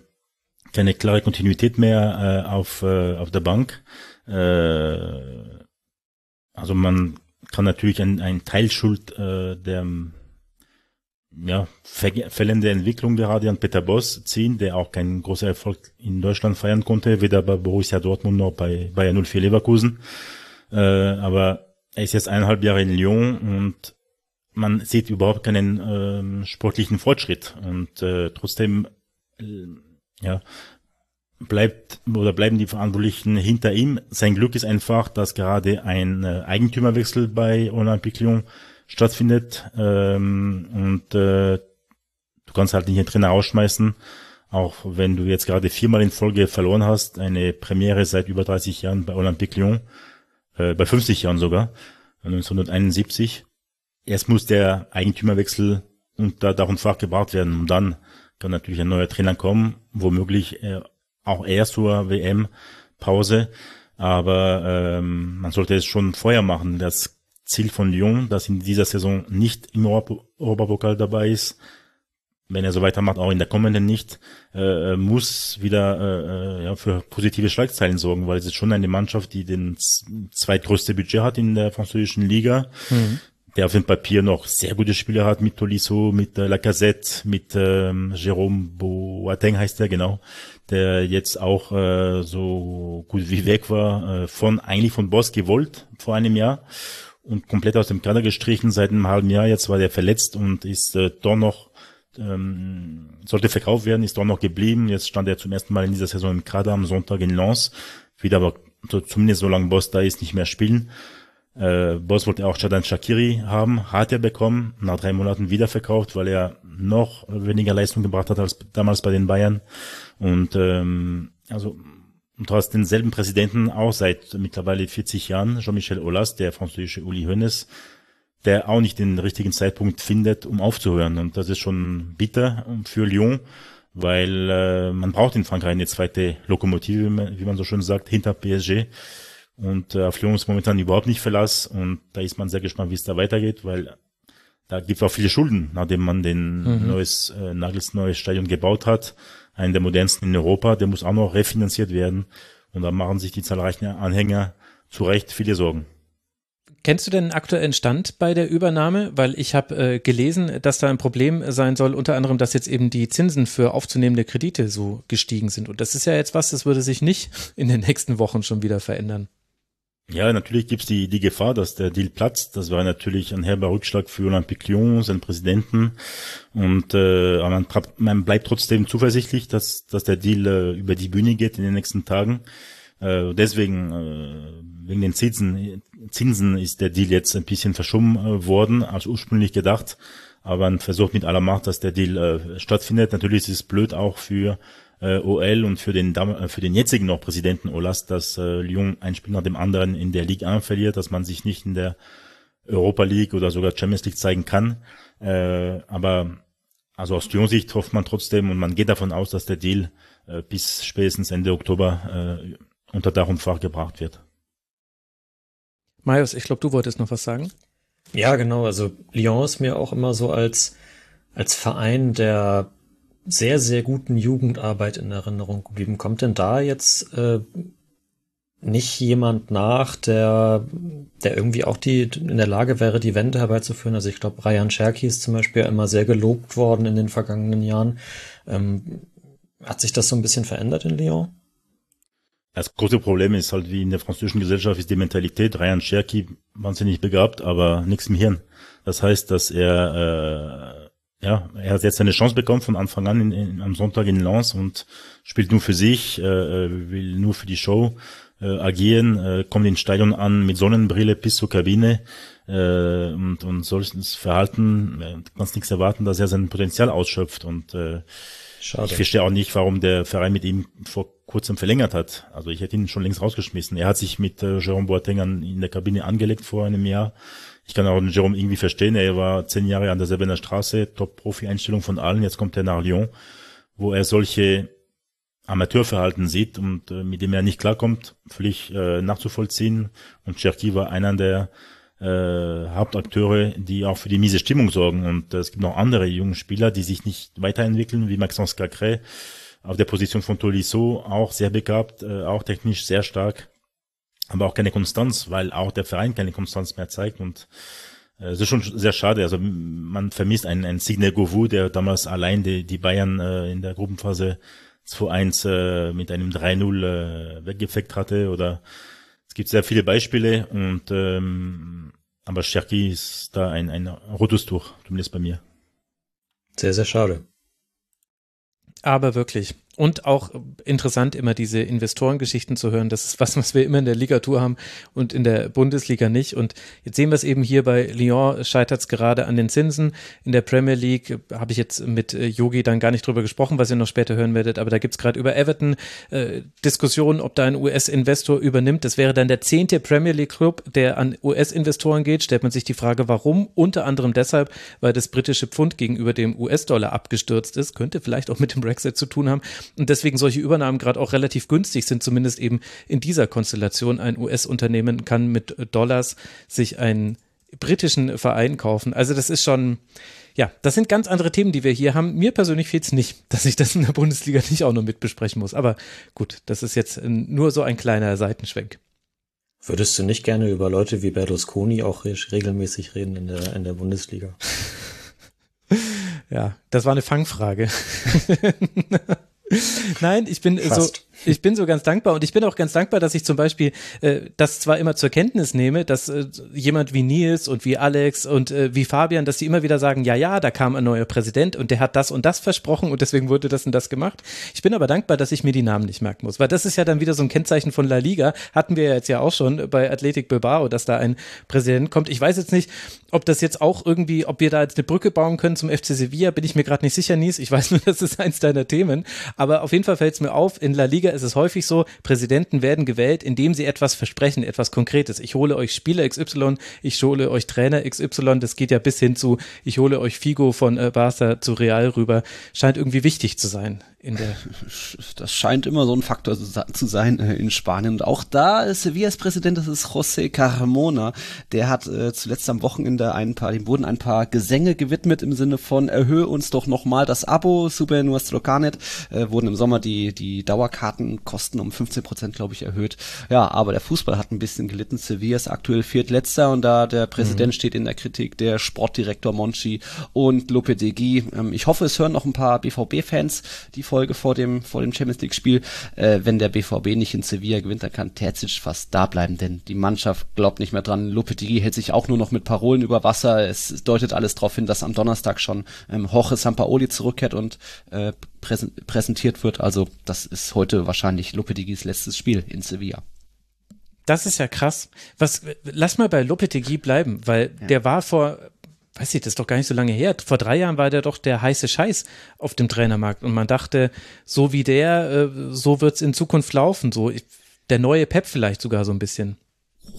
keine klare Kontinuität mehr äh, auf, äh, auf der Bank. Äh, also man kann natürlich ein, ein Teilschuld äh, der ja, fällende Entwicklung gerade an Peter Boss ziehen, der auch keinen großen Erfolg in Deutschland feiern konnte, weder bei Borussia Dortmund noch bei Bayern 04 Leverkusen. Äh, aber er ist jetzt eineinhalb Jahre in Lyon und man sieht überhaupt keinen äh, sportlichen Fortschritt und äh, trotzdem äh, ja bleibt oder bleiben die Verantwortlichen hinter ihm. Sein Glück ist einfach, dass gerade ein äh, Eigentümerwechsel bei Olympique Lyon stattfindet ähm, und äh, du kannst halt nicht den Trainer rausschmeißen, auch wenn du jetzt gerade viermal in Folge verloren hast, eine Premiere seit über 30 Jahren bei Olympique Lyon, äh, bei 50 Jahren sogar, 1971. Erst muss der Eigentümerwechsel unter Dach und Fach gebracht werden und dann kann natürlich ein neuer Trainer kommen, womöglich äh, auch erst zur WM-Pause, aber ähm, man sollte es schon vorher machen. Das Ziel von Lyon, das in dieser Saison nicht im Europapokal dabei ist, wenn er so weitermacht, auch in der kommenden nicht, äh, muss wieder äh, ja, für positive Schlagzeilen sorgen, weil es ist schon eine Mannschaft, die den zweitgrößte Budget hat in der französischen Liga, mhm. der auf dem Papier noch sehr gute Spieler hat, mit Tolisso, mit äh, Lacazette, mit ähm, Jérôme Boateng heißt er, genau, der jetzt auch äh, so gut wie weg war, äh, von eigentlich von Boss gewollt vor einem Jahr und komplett aus dem Kader gestrichen seit einem halben Jahr. Jetzt war der verletzt und ist äh, doch noch, ähm, sollte verkauft werden, ist doch noch geblieben. Jetzt stand er zum ersten Mal in dieser Saison im Kader am Sonntag in Lens. Wieder aber zumindest solange Boss da ist, nicht mehr spielen. Äh, Boss wollte auch Shadan Shakiri haben, hat er bekommen, nach drei Monaten wieder verkauft, weil er noch weniger Leistung gebracht hat als damals bei den Bayern. Und ähm, also und du hast denselben Präsidenten auch seit mittlerweile 40 Jahren, Jean-Michel Aulas, der französische Uli Hoeneß, der auch nicht den richtigen Zeitpunkt findet, um aufzuhören. Und das ist schon bitter für Lyon, weil äh, man braucht in Frankreich eine zweite Lokomotive, wie man so schön sagt, hinter PSG. Und äh, auf Lyon ist momentan überhaupt nicht Verlass. Und da ist man sehr gespannt, wie es da weitergeht, weil da gibt es auch viele Schulden, nachdem man den mhm. neues, äh, Nagels neues Stadion gebaut hat einen der modernsten in Europa, der muss auch noch refinanziert werden. Und da machen sich die zahlreichen Anhänger zu Recht viele Sorgen. Kennst du denn den aktuellen Stand bei der Übernahme? Weil ich habe äh, gelesen, dass da ein Problem sein soll, unter anderem, dass jetzt eben die Zinsen für aufzunehmende Kredite so gestiegen sind. Und das ist ja jetzt was, das würde sich nicht in den nächsten Wochen schon wieder verändern. Ja, natürlich gibt's die, die Gefahr, dass der Deal platzt. Das war natürlich ein herber Rückschlag für Olympique Lyon, seinen Präsidenten. Und äh, man, man bleibt trotzdem zuversichtlich, dass, dass der Deal äh, über die Bühne geht in den nächsten Tagen. Äh, deswegen, äh, wegen den Zinsen, Zinsen ist der Deal jetzt ein bisschen verschoben äh, worden, als ursprünglich gedacht. Aber man versucht mit aller Macht, dass der Deal äh, stattfindet. Natürlich ist es blöd auch für äh, OL und für den äh, für den jetzigen noch Präsidenten Olas, dass äh, Lyon ein Spiel nach dem anderen in der Ligue 1 verliert, dass man sich nicht in der Europa League oder sogar Champions League zeigen kann. Äh, aber also aus Lyon Sicht hofft man trotzdem und man geht davon aus, dass der Deal äh, bis spätestens Ende Oktober äh, unter Dach und Fach gebracht wird. Marius, ich glaube, du wolltest noch was sagen. Ja, genau. Also Lyon ist mir auch immer so als als Verein, der sehr, sehr guten Jugendarbeit in Erinnerung geblieben. Kommt denn da jetzt äh, nicht jemand nach, der, der irgendwie auch die in der Lage wäre, die Wende herbeizuführen? Also ich glaube, Ryan Cherky ist zum Beispiel immer sehr gelobt worden in den vergangenen Jahren. Ähm, hat sich das so ein bisschen verändert in Lyon? Das große Problem ist halt, wie in der französischen Gesellschaft, ist die Mentalität. Ryan Cherky wahnsinnig begabt, aber nichts im Hirn. Das heißt, dass er äh, ja, er hat jetzt seine Chance bekommen von Anfang an in, in, am Sonntag in Lens und spielt nur für sich, äh, äh, will nur für die Show äh, agieren, äh, kommt ins Stadion an mit Sonnenbrille bis zur Kabine äh, und, und solches Verhalten, äh, kannst nichts erwarten, dass er sein Potenzial ausschöpft und äh, Schade. ich verstehe auch nicht, warum der Verein mit ihm vor kurzem verlängert hat. Also ich hätte ihn schon längst rausgeschmissen. Er hat sich mit äh, Jerome Boateng an, in der Kabine angelegt vor einem Jahr ich kann auch Jerome irgendwie verstehen. Er war zehn Jahre an der Sevener Straße, Top-Profi-Einstellung von allen. Jetzt kommt er nach Lyon, wo er solche Amateurverhalten sieht und äh, mit dem er nicht klarkommt, völlig äh, nachzuvollziehen. Und Cherki war einer der äh, Hauptakteure, die auch für die miese Stimmung sorgen. Und äh, es gibt noch andere junge Spieler, die sich nicht weiterentwickeln, wie Maxence Cacré auf der Position von Tolisso, auch sehr begabt, äh, auch technisch sehr stark. Aber auch keine Konstanz, weil auch der Verein keine Konstanz mehr zeigt und äh, es ist schon sehr schade. Also man vermisst einen, einen Signe Govu, der damals allein die, die Bayern äh, in der Gruppenphase 2-1 äh, mit einem 3-0 äh, weggefeckt hatte. Oder es gibt sehr viele Beispiele und ähm, aber Cherki ist da ein, ein rotes Tuch, zumindest bei mir. Sehr, sehr schade. Aber wirklich. Und auch interessant, immer diese Investorengeschichten zu hören. Das ist was, was wir immer in der Ligatur haben und in der Bundesliga nicht. Und jetzt sehen wir es eben hier bei Lyon, scheitert es gerade an den Zinsen. In der Premier League habe ich jetzt mit äh, Yogi dann gar nicht drüber gesprochen, was ihr noch später hören werdet. Aber da gibt es gerade über Everton äh, Diskussionen, ob da ein US-Investor übernimmt. Das wäre dann der zehnte Premier League-Club, der an US-Investoren geht. Stellt man sich die Frage, warum? Unter anderem deshalb, weil das britische Pfund gegenüber dem US-Dollar abgestürzt ist. Könnte vielleicht auch mit dem Brexit zu tun haben und deswegen solche Übernahmen gerade auch relativ günstig sind, zumindest eben in dieser Konstellation. Ein US-Unternehmen kann mit Dollars sich einen britischen Verein kaufen. Also das ist schon, ja, das sind ganz andere Themen, die wir hier haben. Mir persönlich fehlt es nicht, dass ich das in der Bundesliga nicht auch noch mit besprechen muss. Aber gut, das ist jetzt nur so ein kleiner Seitenschwenk. Würdest du nicht gerne über Leute wie Berlusconi auch regelmäßig reden in der, in der Bundesliga? ja, das war eine Fangfrage. Nein, ich bin Fast. so, ich bin so ganz dankbar und ich bin auch ganz dankbar, dass ich zum Beispiel äh, das zwar immer zur Kenntnis nehme, dass äh, jemand wie Nils und wie Alex und äh, wie Fabian, dass die immer wieder sagen, ja, ja, da kam ein neuer Präsident und der hat das und das versprochen und deswegen wurde das und das gemacht. Ich bin aber dankbar, dass ich mir die Namen nicht merken muss, weil das ist ja dann wieder so ein Kennzeichen von La Liga. Hatten wir ja jetzt ja auch schon bei Athletic Bilbao, dass da ein Präsident kommt. Ich weiß jetzt nicht, ob das jetzt auch irgendwie, ob wir da jetzt eine Brücke bauen können zum FC Sevilla, bin ich mir gerade nicht sicher, Nils. Ich weiß nur, das ist eins deiner Themen. Aber auf jeden Fall fällt es mir auf, in La Liga ist es häufig so, Präsidenten werden gewählt, indem sie etwas versprechen, etwas Konkretes. Ich hole euch Spieler XY, ich hole euch Trainer XY, das geht ja bis hin zu, ich hole euch Figo von äh, Barca zu Real rüber. Scheint irgendwie wichtig zu sein in der. Das scheint immer so ein Faktor zu sein äh, in Spanien. Und auch da ist Sevillas Präsident, das ist José Carmona. Der hat äh, zuletzt am Wochenende ein paar, dem wurden ein paar Gesänge gewidmet im Sinne von erhöhe uns doch nochmal das Abo, Super Nuestro Carnet. Äh, wurden im Sommer die, die Dauerkartenkosten um 15 Prozent, glaube ich, erhöht. Ja, aber der Fußball hat ein bisschen gelitten. Sevilla ist aktuell viertletzter und da der Präsident mhm. steht in der Kritik, der Sportdirektor Monchi und Lopetegui. Ähm, ich hoffe, es hören noch ein paar BVB-Fans, die Folge vor dem, vor dem Champions League Spiel. Äh, wenn der BVB nicht in Sevilla gewinnt, dann kann Terzic fast da bleiben, denn die Mannschaft glaubt nicht mehr dran. Lopetegui hält sich auch nur noch mit Parolen über Wasser. Es deutet alles darauf hin, dass am Donnerstag schon ähm, Jorge Sampaoli zurückkehrt und äh, präsentiert wird. Also das ist heute wahrscheinlich Lopeteguis letztes Spiel in Sevilla. Das ist ja krass. Was, lass mal bei Lopetegui bleiben, weil ja. der war vor weiß ich, das ist doch gar nicht so lange her. Vor drei Jahren war der doch der heiße Scheiß auf dem Trainermarkt und man dachte, so wie der, äh, so wird's in Zukunft laufen. So der neue Pep vielleicht sogar so ein bisschen.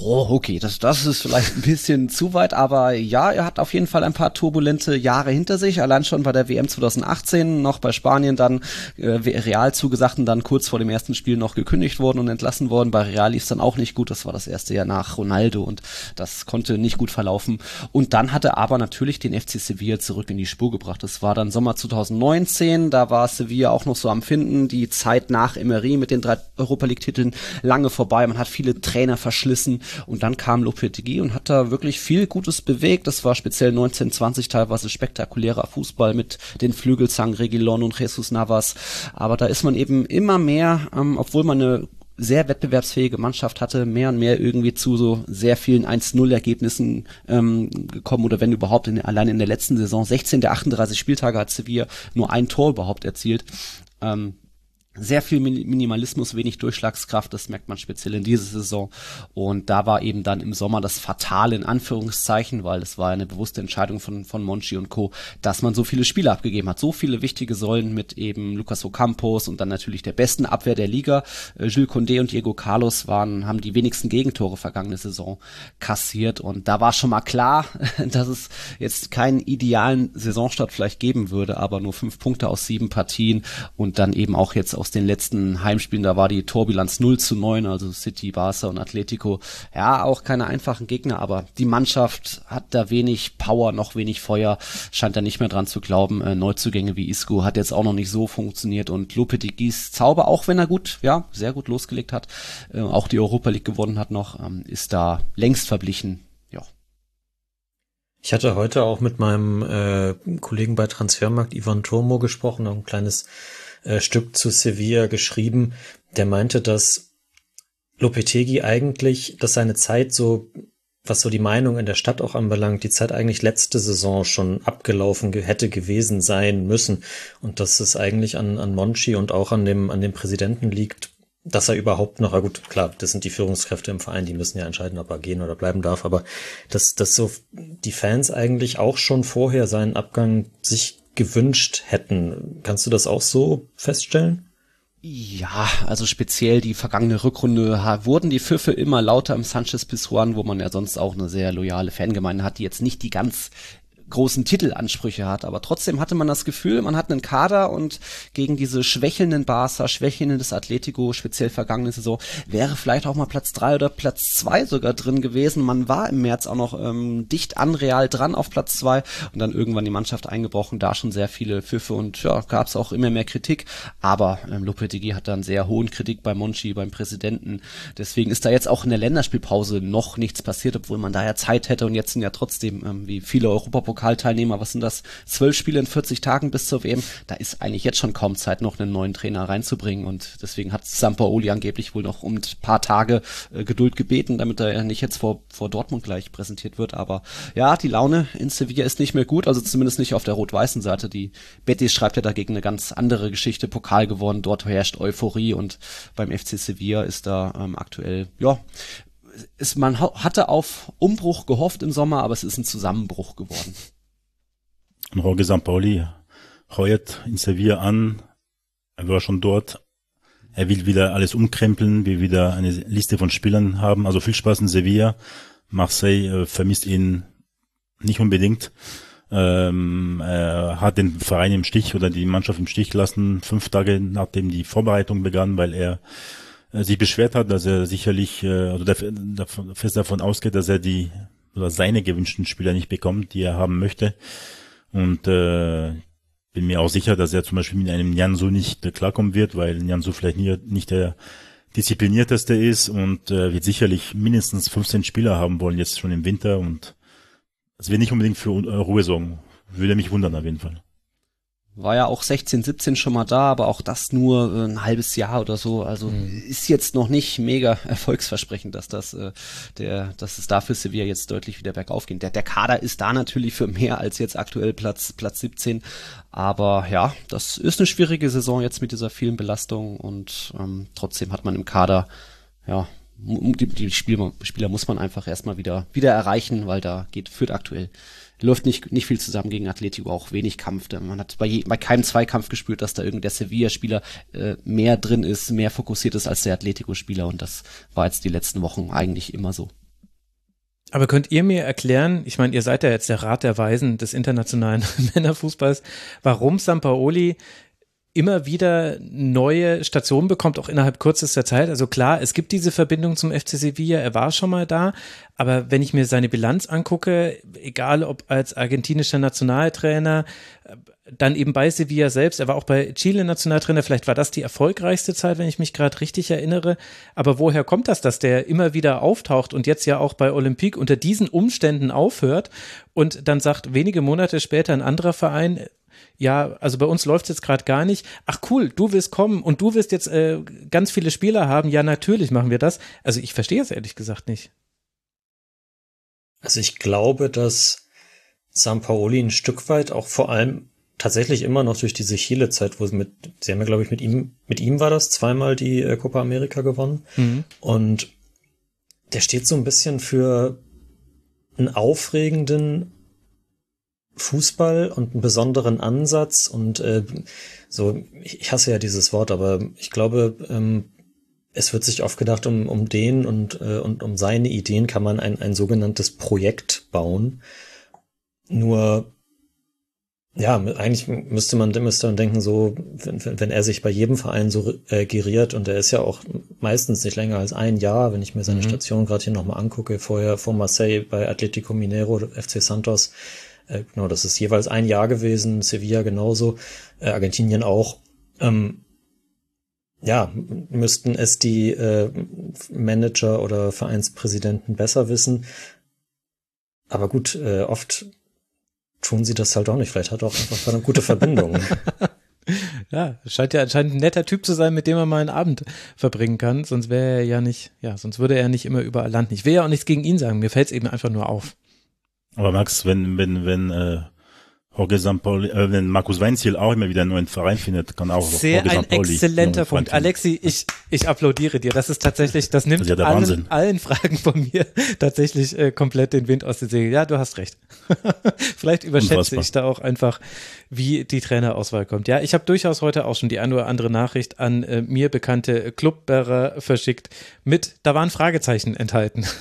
Oh, okay, das, das ist vielleicht ein bisschen zu weit, aber ja, er hat auf jeden Fall ein paar turbulente Jahre hinter sich. Allein schon bei der WM 2018, noch bei Spanien dann äh, Real zugesagt und dann kurz vor dem ersten Spiel noch gekündigt worden und entlassen worden. Bei Real lief es dann auch nicht gut. Das war das erste Jahr nach Ronaldo und das konnte nicht gut verlaufen. Und dann hat er aber natürlich den FC Sevilla zurück in die Spur gebracht. Das war dann Sommer 2019, da war Sevilla auch noch so am Finden. Die Zeit nach Emery mit den drei Europa League-Titeln lange vorbei. Man hat viele Trainer verschlissen und dann kam Lopetegui und hat da wirklich viel Gutes bewegt. Das war speziell 1920 teilweise spektakulärer Fußball mit den Flügelzangen Regilon und Jesus Navas. Aber da ist man eben immer mehr, ähm, obwohl man eine sehr wettbewerbsfähige Mannschaft hatte, mehr und mehr irgendwie zu so sehr vielen 1-0-Ergebnissen ähm, gekommen oder wenn überhaupt in, allein in der letzten Saison 16 der 38 Spieltage hat Sevilla nur ein Tor überhaupt erzielt. Ähm, sehr viel Minimalismus, wenig Durchschlagskraft, das merkt man speziell in dieser Saison. Und da war eben dann im Sommer das Fatale in Anführungszeichen, weil es war eine bewusste Entscheidung von, von Monchi und Co., dass man so viele Spiele abgegeben hat. So viele wichtige Säulen mit eben Lucas Ocampos und dann natürlich der besten Abwehr der Liga. Äh, Jules Condé und Diego Carlos waren, haben die wenigsten Gegentore vergangene Saison kassiert. Und da war schon mal klar, dass es jetzt keinen idealen Saisonstart vielleicht geben würde, aber nur fünf Punkte aus sieben Partien und dann eben auch jetzt aus den letzten Heimspielen, da war die Torbilanz 0 zu 9, also City, Barca und Atletico. Ja, auch keine einfachen Gegner, aber die Mannschaft hat da wenig Power, noch wenig Feuer, scheint da nicht mehr dran zu glauben. Äh, Neuzugänge wie Isco hat jetzt auch noch nicht so funktioniert und Lopetegis Zauber, auch wenn er gut, ja, sehr gut losgelegt hat, äh, auch die Europa League gewonnen hat noch, ähm, ist da längst verblichen. Ich hatte heute auch mit meinem äh, Kollegen bei Transfermarkt Ivan Turmo gesprochen, ein kleines äh, Stück zu Sevilla geschrieben. Der meinte, dass Lopetegi eigentlich, dass seine Zeit so, was so die Meinung in der Stadt auch anbelangt, die Zeit eigentlich letzte Saison schon abgelaufen hätte gewesen sein müssen und dass es eigentlich an, an Monchi und auch an dem, an dem Präsidenten liegt, dass er überhaupt noch, ah gut, klar, das sind die Führungskräfte im Verein, die müssen ja entscheiden, ob er gehen oder bleiben darf, aber dass, dass so die Fans eigentlich auch schon vorher seinen Abgang sich gewünscht hätten. Kannst du das auch so feststellen? Ja, also speziell die vergangene Rückrunde wurden die Pfiffe immer lauter im Sanchez Pizjuan, wo man ja sonst auch eine sehr loyale Fangemeinde hat, die jetzt nicht die ganz großen Titelansprüche hat. Aber trotzdem hatte man das Gefühl, man hat einen Kader und gegen diese schwächelnden Barca, schwächelndes Atletico, speziell vergangene Saison, wäre vielleicht auch mal Platz drei oder Platz zwei sogar drin gewesen. Man war im März auch noch ähm, dicht an Real dran auf Platz zwei und dann irgendwann die Mannschaft eingebrochen, da schon sehr viele Pfiffe und ja, gab es auch immer mehr Kritik. Aber ähm, Lopetegui hat dann sehr hohen Kritik bei Monchi, beim Präsidenten. Deswegen ist da jetzt auch in der Länderspielpause noch nichts passiert, obwohl man da ja Zeit hätte und jetzt sind ja trotzdem, ähm, wie viele Europapokale Pokalteilnehmer, was sind das, zwölf Spiele in 40 Tagen bis zur WM, da ist eigentlich jetzt schon kaum Zeit, noch einen neuen Trainer reinzubringen. Und deswegen hat Sampaoli angeblich wohl noch um ein paar Tage äh, Geduld gebeten, damit er nicht jetzt vor, vor Dortmund gleich präsentiert wird, aber ja, die Laune in Sevilla ist nicht mehr gut, also zumindest nicht auf der rot-weißen Seite, die Betis schreibt ja dagegen eine ganz andere Geschichte, Pokal gewonnen, dort herrscht Euphorie. Und beim FC Sevilla ist da ähm, aktuell, ja, ist, man hatte auf Umbruch gehofft im Sommer, aber es ist ein Zusammenbruch geworden. Und Jorge Sampaoli heuert in Sevilla an. Er war schon dort. Er will wieder alles umkrempeln, will wieder eine Liste von Spielern haben. Also viel Spaß in Sevilla. Marseille äh, vermisst ihn nicht unbedingt. Ähm, er hat den Verein im Stich oder die Mannschaft im Stich gelassen, fünf Tage nachdem die Vorbereitung begann, weil er äh, sich beschwert hat, dass er sicherlich, äh, also fest davon ausgeht, dass er die oder seine gewünschten Spieler nicht bekommt, die er haben möchte. Und äh, bin mir auch sicher, dass er zum Beispiel mit einem Jansu nicht äh, klarkommen wird, weil Jansu vielleicht nie, nicht der disziplinierteste ist und äh, wird sicherlich mindestens 15 Spieler haben wollen jetzt schon im Winter und es wird nicht unbedingt für äh, Ruhe sorgen. Würde mich wundern auf jeden Fall. War ja auch 16, 17 schon mal da, aber auch das nur äh, ein halbes Jahr oder so. Also mhm. ist jetzt noch nicht mega erfolgsversprechend, dass das äh, der, dass es dafür Sevilla jetzt deutlich wieder bergauf geht. Der, der Kader ist da natürlich für mehr als jetzt aktuell Platz Platz 17, aber ja, das ist eine schwierige Saison jetzt mit dieser vielen Belastung und ähm, trotzdem hat man im Kader ja die, die Spieler, Spieler muss man einfach erstmal wieder wieder erreichen, weil da geht führt aktuell läuft nicht, nicht viel zusammen gegen Atletico, auch wenig Kampf. Man hat bei, je, bei keinem Zweikampf gespürt, dass da irgendein Sevilla-Spieler äh, mehr drin ist, mehr fokussiert ist als der Atletico-Spieler und das war jetzt die letzten Wochen eigentlich immer so. Aber könnt ihr mir erklären, ich meine, ihr seid ja jetzt der Rat der Weisen des internationalen Männerfußballs, warum Sampaoli immer wieder neue Stationen bekommt, auch innerhalb kürzester Zeit. Also klar, es gibt diese Verbindung zum FC Sevilla, er war schon mal da, aber wenn ich mir seine Bilanz angucke, egal ob als argentinischer Nationaltrainer, dann eben bei Sevilla selbst, er war auch bei Chile Nationaltrainer, vielleicht war das die erfolgreichste Zeit, wenn ich mich gerade richtig erinnere, aber woher kommt das, dass der immer wieder auftaucht und jetzt ja auch bei Olympique unter diesen Umständen aufhört und dann sagt wenige Monate später ein anderer Verein, ja, also bei uns läuft es jetzt gerade gar nicht. Ach cool, du willst kommen und du wirst jetzt äh, ganz viele Spieler haben. Ja, natürlich machen wir das. Also ich verstehe es ehrlich gesagt nicht. Also ich glaube, dass Paoli ein Stück weit auch vor allem tatsächlich immer noch durch diese Chile-Zeit, wo sie mit, sie haben ja, glaube ich, mit ihm, mit ihm war das zweimal die äh, Copa America gewonnen. Mhm. Und der steht so ein bisschen für einen aufregenden, Fußball und einen besonderen Ansatz und äh, so, ich hasse ja dieses Wort, aber ich glaube, ähm, es wird sich oft gedacht, um, um den und, äh, und um seine Ideen kann man ein, ein sogenanntes Projekt bauen. Nur Ja, eigentlich müsste man, müsste man denken, so, wenn, wenn er sich bei jedem Verein so äh, geriert und er ist ja auch meistens nicht länger als ein Jahr, wenn ich mir seine mhm. Station gerade hier nochmal angucke, vorher vor Marseille bei Atletico Minero, FC Santos, äh, genau, das ist jeweils ein Jahr gewesen, Sevilla genauso, äh, Argentinien auch. Ähm, ja, müssten es die äh, Manager oder Vereinspräsidenten besser wissen. Aber gut, äh, oft tun sie das halt auch nicht. Vielleicht hat er auch einfach eine gute Verbindung. ja, scheint ja anscheinend ein netter Typ zu sein, mit dem man mal einen Abend verbringen kann. Sonst wäre er ja nicht, ja, sonst würde er nicht immer überall landen. Ich will ja auch nichts gegen ihn sagen. Mir fällt es eben einfach nur auf. Aber Max, wenn, wenn, wenn, äh, Jorge Sampaoli, äh, wenn Markus Weinziel auch immer wieder einen neuen Verein findet, kann auch Sehr Jorge ein exzellenter Punkt. Alexi, ich, ich applaudiere dir. Das ist tatsächlich, das nimmt das ja allen, allen, Fragen von mir tatsächlich äh, komplett den Wind aus den Segeln. Ja, du hast recht. Vielleicht überschätze Unfassbar. ich da auch einfach, wie die Trainerauswahl kommt. Ja, ich habe durchaus heute auch schon die eine oder andere Nachricht an äh, mir bekannte Clubbearer verschickt mit, da waren Fragezeichen enthalten.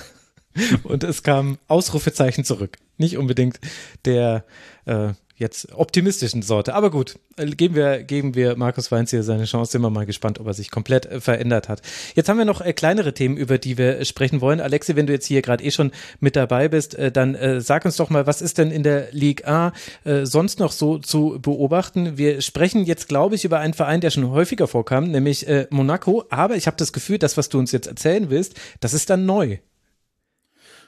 Und es kam Ausrufezeichen zurück. Nicht unbedingt der äh, jetzt optimistischen Sorte. Aber gut, äh, geben wir, geben wir Markus Weinz hier seine Chance. Sind wir mal gespannt, ob er sich komplett äh, verändert hat. Jetzt haben wir noch äh, kleinere Themen, über die wir sprechen wollen. Alexi, wenn du jetzt hier gerade eh schon mit dabei bist, äh, dann äh, sag uns doch mal, was ist denn in der Ligue A äh, sonst noch so zu beobachten? Wir sprechen jetzt, glaube ich, über einen Verein, der schon häufiger vorkam, nämlich Monaco. Aber ich habe das Gefühl, das, was du uns jetzt erzählen willst, das ist dann neu.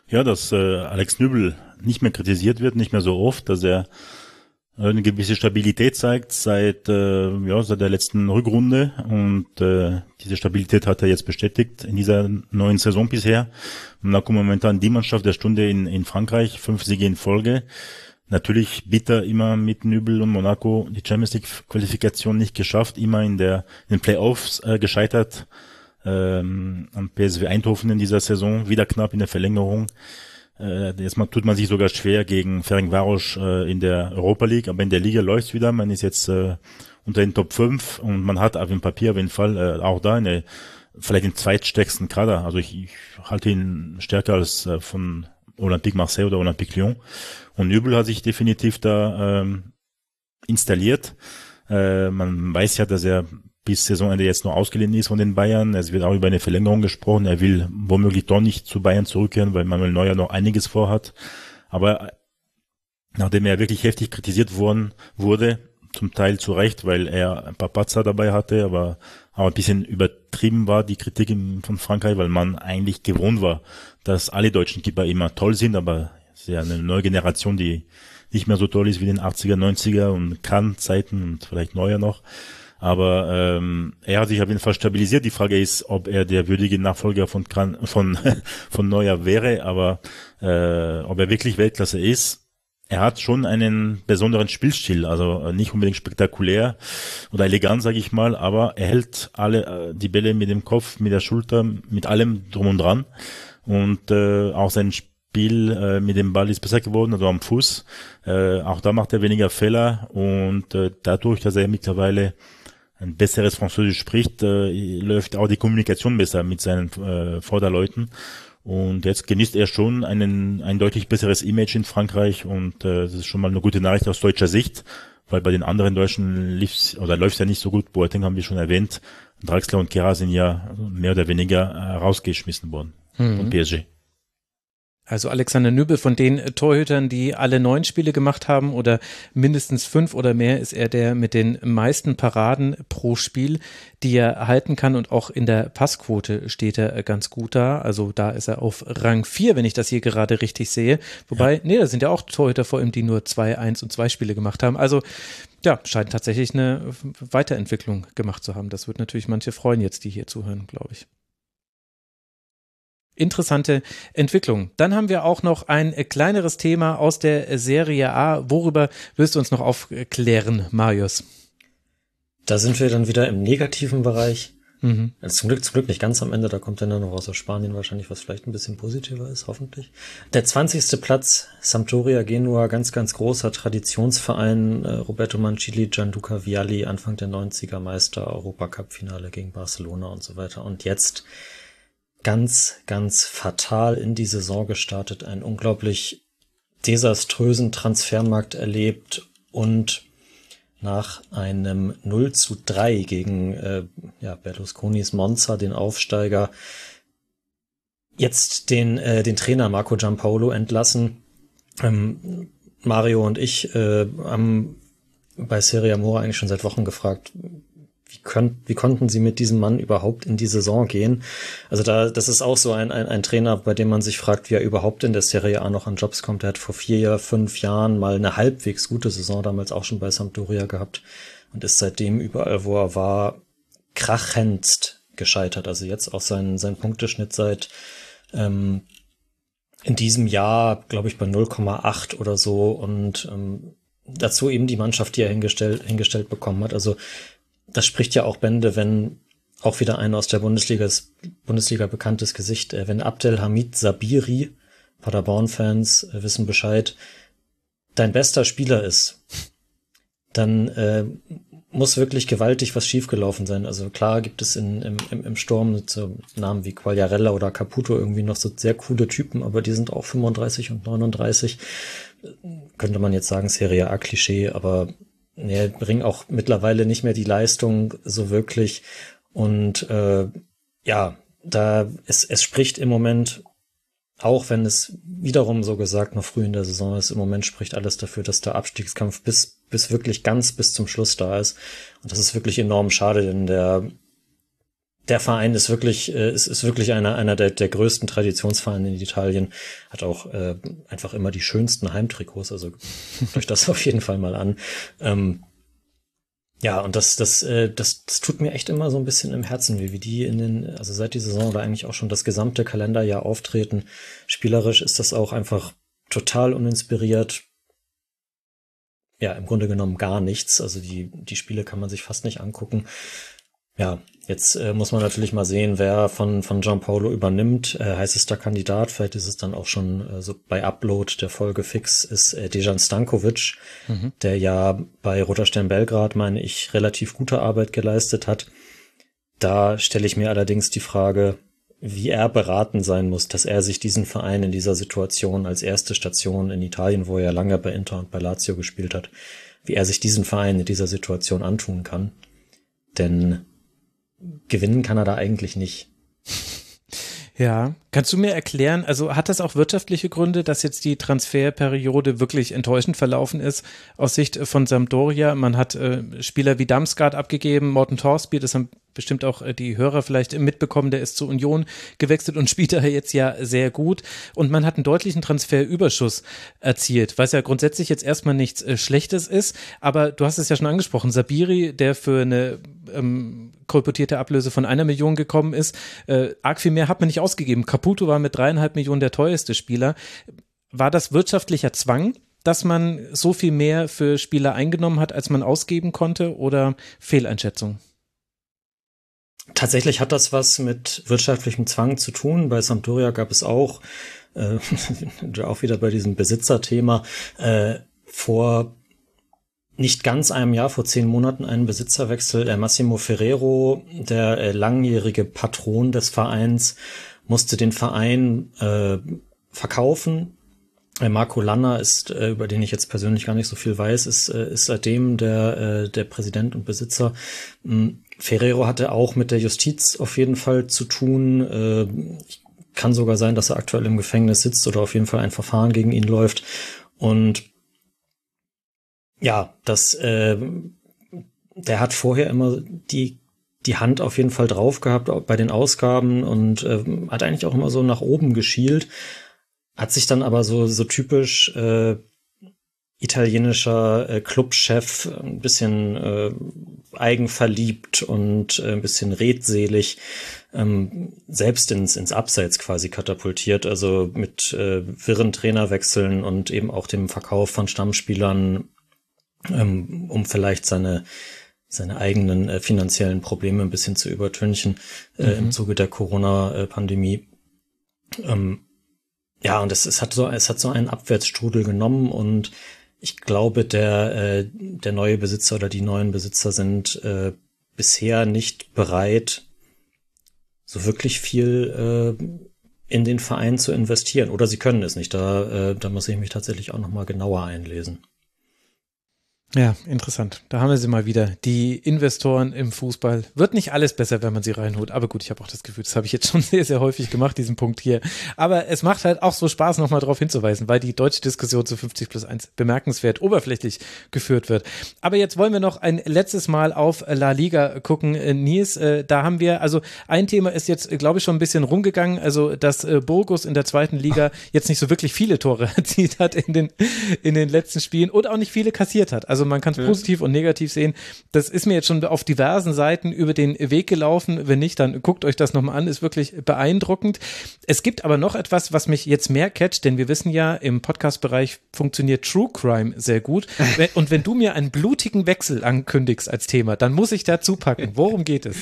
Ja, dass äh, Alex Nübel nicht mehr kritisiert wird, nicht mehr so oft, dass er äh, eine gewisse Stabilität zeigt seit äh, ja seit der letzten Rückrunde und äh, diese Stabilität hat er jetzt bestätigt in dieser neuen Saison bisher. Monaco momentan die Mannschaft der Stunde in, in Frankreich, fünf Siege in Folge. Natürlich bitter immer mit Nübel und Monaco die Champions League Qualifikation nicht geschafft, immer in der in den Playoffs äh, gescheitert ähm, am PSW Eindhoven in dieser Saison, wieder knapp in der Verlängerung. Äh, jetzt tut man sich sogar schwer gegen Ferencvaros äh, in der Europa League, aber in der Liga läuft's wieder. Man ist jetzt äh, unter den Top 5 und man hat auf dem Papier auf jeden Fall äh, auch da eine vielleicht den zweitstärksten Kader. Also ich, ich halte ihn stärker als äh, von Olympique Marseille oder Olympique Lyon. Und Nübel hat sich definitiv da ähm, installiert. Äh, man weiß ja, dass er bis Saisonende jetzt nur ausgeliehen ist von den Bayern. Es wird auch über eine Verlängerung gesprochen. Er will womöglich doch nicht zu Bayern zurückkehren, weil Manuel Neuer noch einiges vorhat. Aber nachdem er wirklich heftig kritisiert worden wurde, zum Teil zu Recht, weil er ein paar Patzer dabei hatte, aber auch ein bisschen übertrieben war die Kritik von Frankreich, weil man eigentlich gewohnt war, dass alle deutschen Keeper immer toll sind, aber es ist ja eine neue Generation, die nicht mehr so toll ist wie in den 80er, 90er und kann Zeiten und vielleicht Neuer noch. Aber ähm, er hat sich auf jeden Fall stabilisiert. Die Frage ist, ob er der würdige Nachfolger von von von Neuer wäre, aber äh, ob er wirklich Weltklasse ist. Er hat schon einen besonderen Spielstil, also äh, nicht unbedingt spektakulär oder elegant, sage ich mal, aber er hält alle äh, die Bälle mit dem Kopf, mit der Schulter, mit allem drum und dran und äh, auch sein Spiel äh, mit dem Ball ist besser geworden, also am Fuß. Äh, auch da macht er weniger Fehler und äh, dadurch, dass er mittlerweile ein besseres Französisch spricht, äh, läuft auch die Kommunikation besser mit seinen äh, Vorderleuten. Und jetzt genießt er schon einen, ein deutlich besseres Image in Frankreich und äh, das ist schon mal eine gute Nachricht aus deutscher Sicht, weil bei den anderen Deutschen lief's oder läuft's ja nicht so gut. Boateng haben wir schon erwähnt. Draxler und Kera sind ja mehr oder weniger äh, rausgeschmissen worden mhm. von PSG. Also Alexander Nübel von den Torhütern, die alle neun Spiele gemacht haben oder mindestens fünf oder mehr, ist er der mit den meisten Paraden pro Spiel, die er halten kann und auch in der Passquote steht er ganz gut da. Also da ist er auf Rang vier, wenn ich das hier gerade richtig sehe. Wobei, ja. nee, da sind ja auch Torhüter vor ihm, die nur zwei, eins und zwei Spiele gemacht haben. Also ja, scheint tatsächlich eine Weiterentwicklung gemacht zu haben. Das wird natürlich manche freuen jetzt, die hier zuhören, glaube ich interessante Entwicklung. Dann haben wir auch noch ein kleineres Thema aus der Serie A. Worüber wirst du uns noch aufklären, Marius? Da sind wir dann wieder im negativen Bereich. Mhm. Zum Glück, zum Glück nicht ganz am Ende, da kommt dann noch aus Spanien wahrscheinlich, was vielleicht ein bisschen positiver ist, hoffentlich. Der 20. Platz, Sampdoria Genua, ganz, ganz großer Traditionsverein, äh, Roberto Mancini, Gianluca Vialli, Anfang der 90er Meister, Europacup-Finale gegen Barcelona und so weiter. Und jetzt ganz, ganz fatal in die Saison gestartet, einen unglaublich desaströsen Transfermarkt erlebt und nach einem 0 zu 3 gegen äh, ja, Berlusconis Monza, den Aufsteiger, jetzt den, äh, den Trainer Marco Giampaolo entlassen. Ähm, Mario und ich äh, haben bei Serie Amore eigentlich schon seit Wochen gefragt, wie, könnt, wie konnten sie mit diesem Mann überhaupt in die Saison gehen? Also da, das ist auch so ein, ein, ein Trainer, bei dem man sich fragt, wie er überhaupt in der Serie A noch an Jobs kommt. Er hat vor vier, fünf Jahren mal eine halbwegs gute Saison damals auch schon bei Sampdoria gehabt und ist seitdem überall, wo er war, krachendst gescheitert. Also jetzt auch sein, sein Punkteschnitt seit ähm, in diesem Jahr, glaube ich, bei 0,8 oder so und ähm, dazu eben die Mannschaft, die er hingestellt, hingestellt bekommen hat. Also das spricht ja auch Bände, wenn auch wieder ein aus der Bundesliga, Bundesliga bekanntes Gesicht, äh, wenn Abdelhamid Sabiri, Paderborn-Fans äh, wissen Bescheid, dein bester Spieler ist, dann äh, muss wirklich gewaltig was schiefgelaufen sein. Also klar gibt es in, im, im, im Sturm so Namen wie Quagliarella oder Caputo irgendwie noch so sehr coole Typen, aber die sind auch 35 und 39. Könnte man jetzt sagen, Serie A-Klischee, aber nee, bringen auch mittlerweile nicht mehr die Leistung so wirklich. Und äh, ja, da es, es spricht im Moment auch wenn es wiederum so gesagt noch früh in der Saison ist, im Moment spricht alles dafür, dass der Abstiegskampf bis, bis wirklich ganz bis zum Schluss da ist. Und das ist wirklich enorm schade, denn der, der Verein ist wirklich, äh, ist, ist wirklich einer, einer der, der größten Traditionsvereine in Italien, hat auch äh, einfach immer die schönsten Heimtrikots, also euch das auf jeden Fall mal an. Ähm, ja, und das, das, äh, das, das tut mir echt immer so ein bisschen im Herzen weh, wie die in den, also seit die Saison oder eigentlich auch schon das gesamte Kalenderjahr auftreten. Spielerisch ist das auch einfach total uninspiriert. Ja, im Grunde genommen gar nichts. Also die, die Spiele kann man sich fast nicht angucken. Ja, jetzt äh, muss man natürlich mal sehen, wer von, von Gianpaolo übernimmt. Äh, heißester Kandidat, vielleicht ist es dann auch schon äh, so bei Upload der Folge fix, ist äh, Dejan Stankovic, mhm. der ja bei Roter Stern Belgrad, meine ich, relativ gute Arbeit geleistet hat. Da stelle ich mir allerdings die Frage, wie er beraten sein muss, dass er sich diesen Verein in dieser Situation als erste Station in Italien, wo er lange bei Inter und bei Lazio gespielt hat, wie er sich diesen Verein in dieser Situation antun kann. Denn gewinnen kann er da eigentlich nicht. Ja, kannst du mir erklären, also hat das auch wirtschaftliche Gründe, dass jetzt die Transferperiode wirklich enttäuschend verlaufen ist aus Sicht von Sampdoria? Man hat äh, Spieler wie Damsgaard abgegeben, Morten Torsby, das haben bestimmt auch äh, die Hörer vielleicht mitbekommen, der ist zur Union gewechselt und spielt da jetzt ja sehr gut. Und man hat einen deutlichen Transferüberschuss erzielt, was ja grundsätzlich jetzt erstmal nichts äh, Schlechtes ist. Aber du hast es ja schon angesprochen, Sabiri, der für eine ähm, kolportierte Ablöse von einer Million gekommen ist, äh, arg viel mehr hat man nicht ausgegeben. Caputo war mit dreieinhalb Millionen der teuerste Spieler. War das wirtschaftlicher Zwang? dass man so viel mehr für Spieler eingenommen hat, als man ausgeben konnte oder Fehleinschätzung? Tatsächlich hat das was mit wirtschaftlichem Zwang zu tun. Bei Sampdoria gab es auch, äh, auch wieder bei diesem Besitzerthema, äh, vor nicht ganz einem Jahr, vor zehn Monaten einen Besitzerwechsel. Der Massimo Ferrero, der äh, langjährige Patron des Vereins, musste den Verein äh, verkaufen. Äh, Marco Lanner ist, äh, über den ich jetzt persönlich gar nicht so viel weiß, ist, äh, ist seitdem der, äh, der Präsident und Besitzer. Hm, Ferrero hatte auch mit der Justiz auf jeden Fall zu tun. Äh, kann sogar sein, dass er aktuell im Gefängnis sitzt oder auf jeden Fall ein Verfahren gegen ihn läuft. Und ja, das, äh, der hat vorher immer die die Hand auf jeden Fall drauf gehabt bei den Ausgaben und äh, hat eigentlich auch immer so nach oben geschielt, hat sich dann aber so so typisch äh, italienischer äh, Clubchef, ein bisschen äh, eigenverliebt und äh, ein bisschen redselig, ähm, selbst ins, ins Abseits quasi katapultiert, also mit äh, wirren Trainerwechseln und eben auch dem Verkauf von Stammspielern, ähm, um vielleicht seine seine eigenen äh, finanziellen Probleme ein bisschen zu übertünchen äh, mhm. im Zuge der Corona-Pandemie. Ähm, ja, und es, es hat so, es hat so einen Abwärtsstrudel genommen und ich glaube, der, äh, der neue Besitzer oder die neuen Besitzer sind äh, bisher nicht bereit, so wirklich viel äh, in den Verein zu investieren. Oder sie können es nicht. Da, äh, da muss ich mich tatsächlich auch nochmal genauer einlesen. Ja, interessant. Da haben wir sie mal wieder. Die Investoren im Fußball. Wird nicht alles besser, wenn man sie reinholt. Aber gut, ich habe auch das Gefühl, das habe ich jetzt schon sehr, sehr häufig gemacht, diesen Punkt hier. Aber es macht halt auch so Spaß, nochmal darauf hinzuweisen, weil die deutsche Diskussion zu 50 plus 1 bemerkenswert oberflächlich geführt wird. Aber jetzt wollen wir noch ein letztes Mal auf La Liga gucken. Äh, Nils, äh, da haben wir, also ein Thema ist jetzt, glaube ich, schon ein bisschen rumgegangen. Also, dass äh, Burgos in der zweiten Liga jetzt nicht so wirklich viele Tore erzielt hat in den, in den letzten Spielen und auch nicht viele kassiert hat. Also also man kann es ja. positiv und negativ sehen. Das ist mir jetzt schon auf diversen Seiten über den Weg gelaufen. Wenn nicht, dann guckt euch das nochmal an. Ist wirklich beeindruckend. Es gibt aber noch etwas, was mich jetzt mehr catcht, denn wir wissen ja, im Podcast-Bereich funktioniert True Crime sehr gut. Und wenn du mir einen blutigen Wechsel ankündigst als Thema, dann muss ich dazu packen. Worum geht es?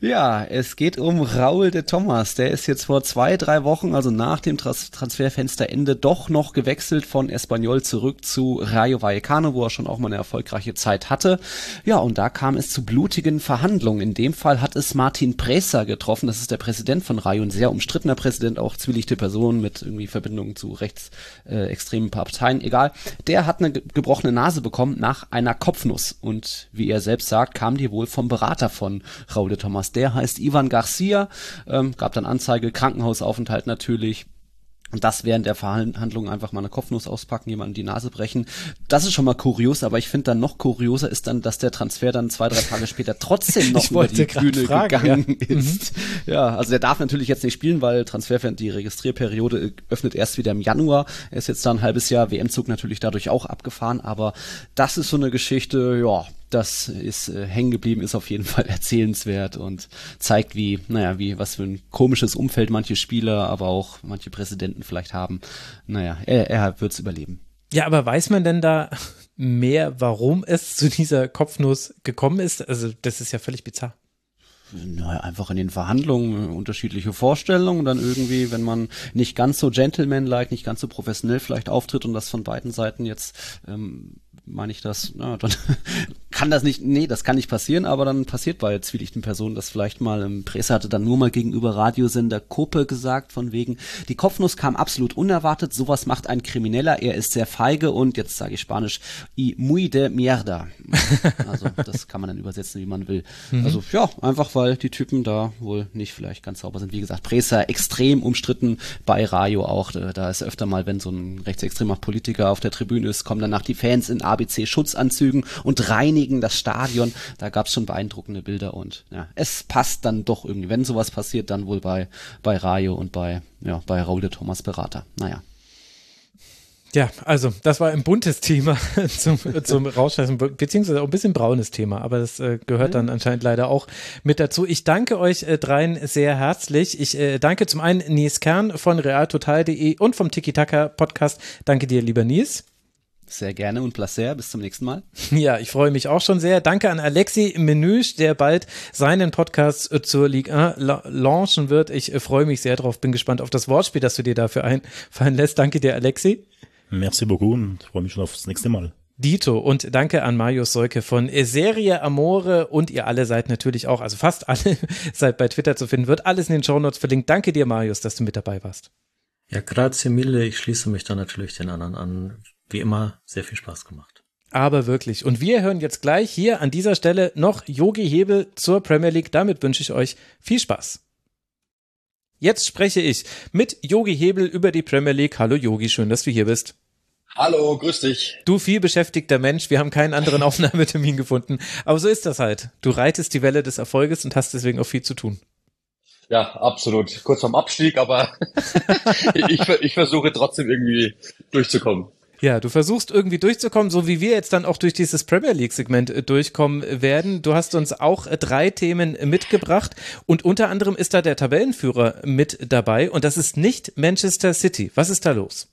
Ja, es geht um Raul de Thomas. Der ist jetzt vor zwei, drei Wochen, also nach dem Trans Transferfensterende, doch noch gewechselt von Espanyol zurück zu Rayo Vallecano, wo er schon auch mal eine erfolgreiche Zeit hatte. Ja, und da kam es zu blutigen Verhandlungen. In dem Fall hat es Martin Presa getroffen. Das ist der Präsident von Rayo, ein sehr umstrittener Präsident, auch zwielichte Person mit irgendwie Verbindungen zu rechtsextremen äh, Parteien. Egal. Der hat eine gebrochene Nase bekommen nach einer Kopfnuss. Und wie er selbst sagt, kam die wohl vom Berater von Raul Ole Thomas. Der heißt Ivan Garcia, ähm, gab dann Anzeige, Krankenhausaufenthalt natürlich. Und das während der Verhandlungen einfach mal eine Kopfnuss auspacken, jemanden die Nase brechen. Das ist schon mal kurios, aber ich finde dann noch kurioser ist dann, dass der Transfer dann zwei, drei Tage später trotzdem noch über die Bühne fragen, gegangen ja. ist. Mhm. Ja, also der darf natürlich jetzt nicht spielen, weil Transfer die Registrierperiode öffnet erst wieder im Januar. Er ist jetzt da ein halbes Jahr WM-Zug natürlich dadurch auch abgefahren, aber das ist so eine Geschichte, ja, das ist äh, hängen geblieben, ist auf jeden Fall erzählenswert und zeigt, wie, naja, wie, was für ein komisches Umfeld manche Spieler, aber auch manche Präsidenten vielleicht haben. Naja, er, er wird es überleben. Ja, aber weiß man denn da mehr, warum es zu dieser Kopfnuss gekommen ist? Also, das ist ja völlig bizarr naja, einfach in den Verhandlungen äh, unterschiedliche Vorstellungen, dann irgendwie, wenn man nicht ganz so gentleman-like, nicht ganz so professionell vielleicht auftritt und das von beiden Seiten jetzt ähm, meine ich das, na, dann kann das nicht, nee, das kann nicht passieren, aber dann passiert bei zwielichten Personen das vielleicht mal. Im Presse hatte dann nur mal gegenüber Radiosender Kope gesagt, von wegen, die Kopfnuss kam absolut unerwartet, sowas macht ein Krimineller, er ist sehr feige und, jetzt sage ich Spanisch, y muy de mierda. Also, das kann man dann übersetzen, wie man will. Mhm. Also, ja, einfach weil die Typen da wohl nicht vielleicht ganz sauber sind. Wie gesagt, Presa extrem umstritten, bei Rayo auch, da ist öfter mal, wenn so ein rechtsextremer Politiker auf der Tribüne ist, kommen danach die Fans in ABC-Schutzanzügen und reinigen das Stadion. Da gab es schon beeindruckende Bilder und ja, es passt dann doch irgendwie. Wenn sowas passiert, dann wohl bei, bei Rayo und bei, ja, bei Raul de Thomas Berater. Naja. Ja, also das war ein buntes Thema zum, zum Rausschmeißen, beziehungsweise auch ein bisschen braunes Thema, aber das äh, gehört dann anscheinend leider auch mit dazu. Ich danke euch äh, dreien sehr herzlich. Ich äh, danke zum einen Nies Kern von realtotal.de und vom Tiki Taka Podcast. Danke dir, lieber Nies. Sehr gerne und placer. Bis zum nächsten Mal. Ja, ich freue mich auch schon sehr. Danke an Alexi Menüsch, der bald seinen Podcast äh, zur Ligue 1 launchen wird. Ich äh, freue mich sehr drauf. Bin gespannt auf das Wortspiel, das du dir dafür einfallen lässt. Danke dir, Alexi. Merci beaucoup und freue mich schon aufs nächste Mal. Dito und danke an Marius Seuke von Serie Amore und ihr alle seid natürlich auch, also fast alle seid bei Twitter zu finden, wird alles in den Shownotes verlinkt. Danke dir, Marius, dass du mit dabei warst. Ja, grazie mille. Ich schließe mich da natürlich den anderen an wie immer sehr viel Spaß gemacht. Aber wirklich. Und wir hören jetzt gleich hier an dieser Stelle noch Yogi Hebel zur Premier League. Damit wünsche ich euch viel Spaß. Jetzt spreche ich mit Yogi Hebel über die Premier League. Hallo Yogi, schön, dass du hier bist. Hallo, grüß dich. Du viel beschäftigter Mensch, wir haben keinen anderen Aufnahmetermin gefunden. Aber so ist das halt. Du reitest die Welle des Erfolges und hast deswegen auch viel zu tun. Ja, absolut. Kurz vorm Abstieg, aber ich, ich versuche trotzdem irgendwie durchzukommen. Ja, du versuchst irgendwie durchzukommen, so wie wir jetzt dann auch durch dieses Premier League-Segment äh, durchkommen werden. Du hast uns auch äh, drei Themen mitgebracht und unter anderem ist da der Tabellenführer mit dabei und das ist nicht Manchester City. Was ist da los?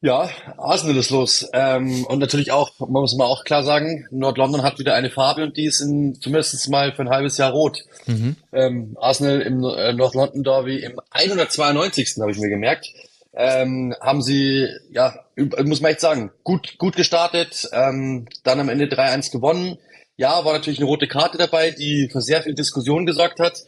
Ja, Arsenal ist los. Ähm, und natürlich auch, man muss mal auch klar sagen, Nord-London hat wieder eine Farbe und die ist in, zumindest mal für ein halbes Jahr rot. Mhm. Ähm, Arsenal im äh, Nord-London Derby im 192. habe ich mir gemerkt ähm, haben sie, ja, muss man echt sagen, gut, gut gestartet, ähm, dann am Ende 3-1 gewonnen. Ja, war natürlich eine rote Karte dabei, die für sehr viel Diskussion gesorgt hat.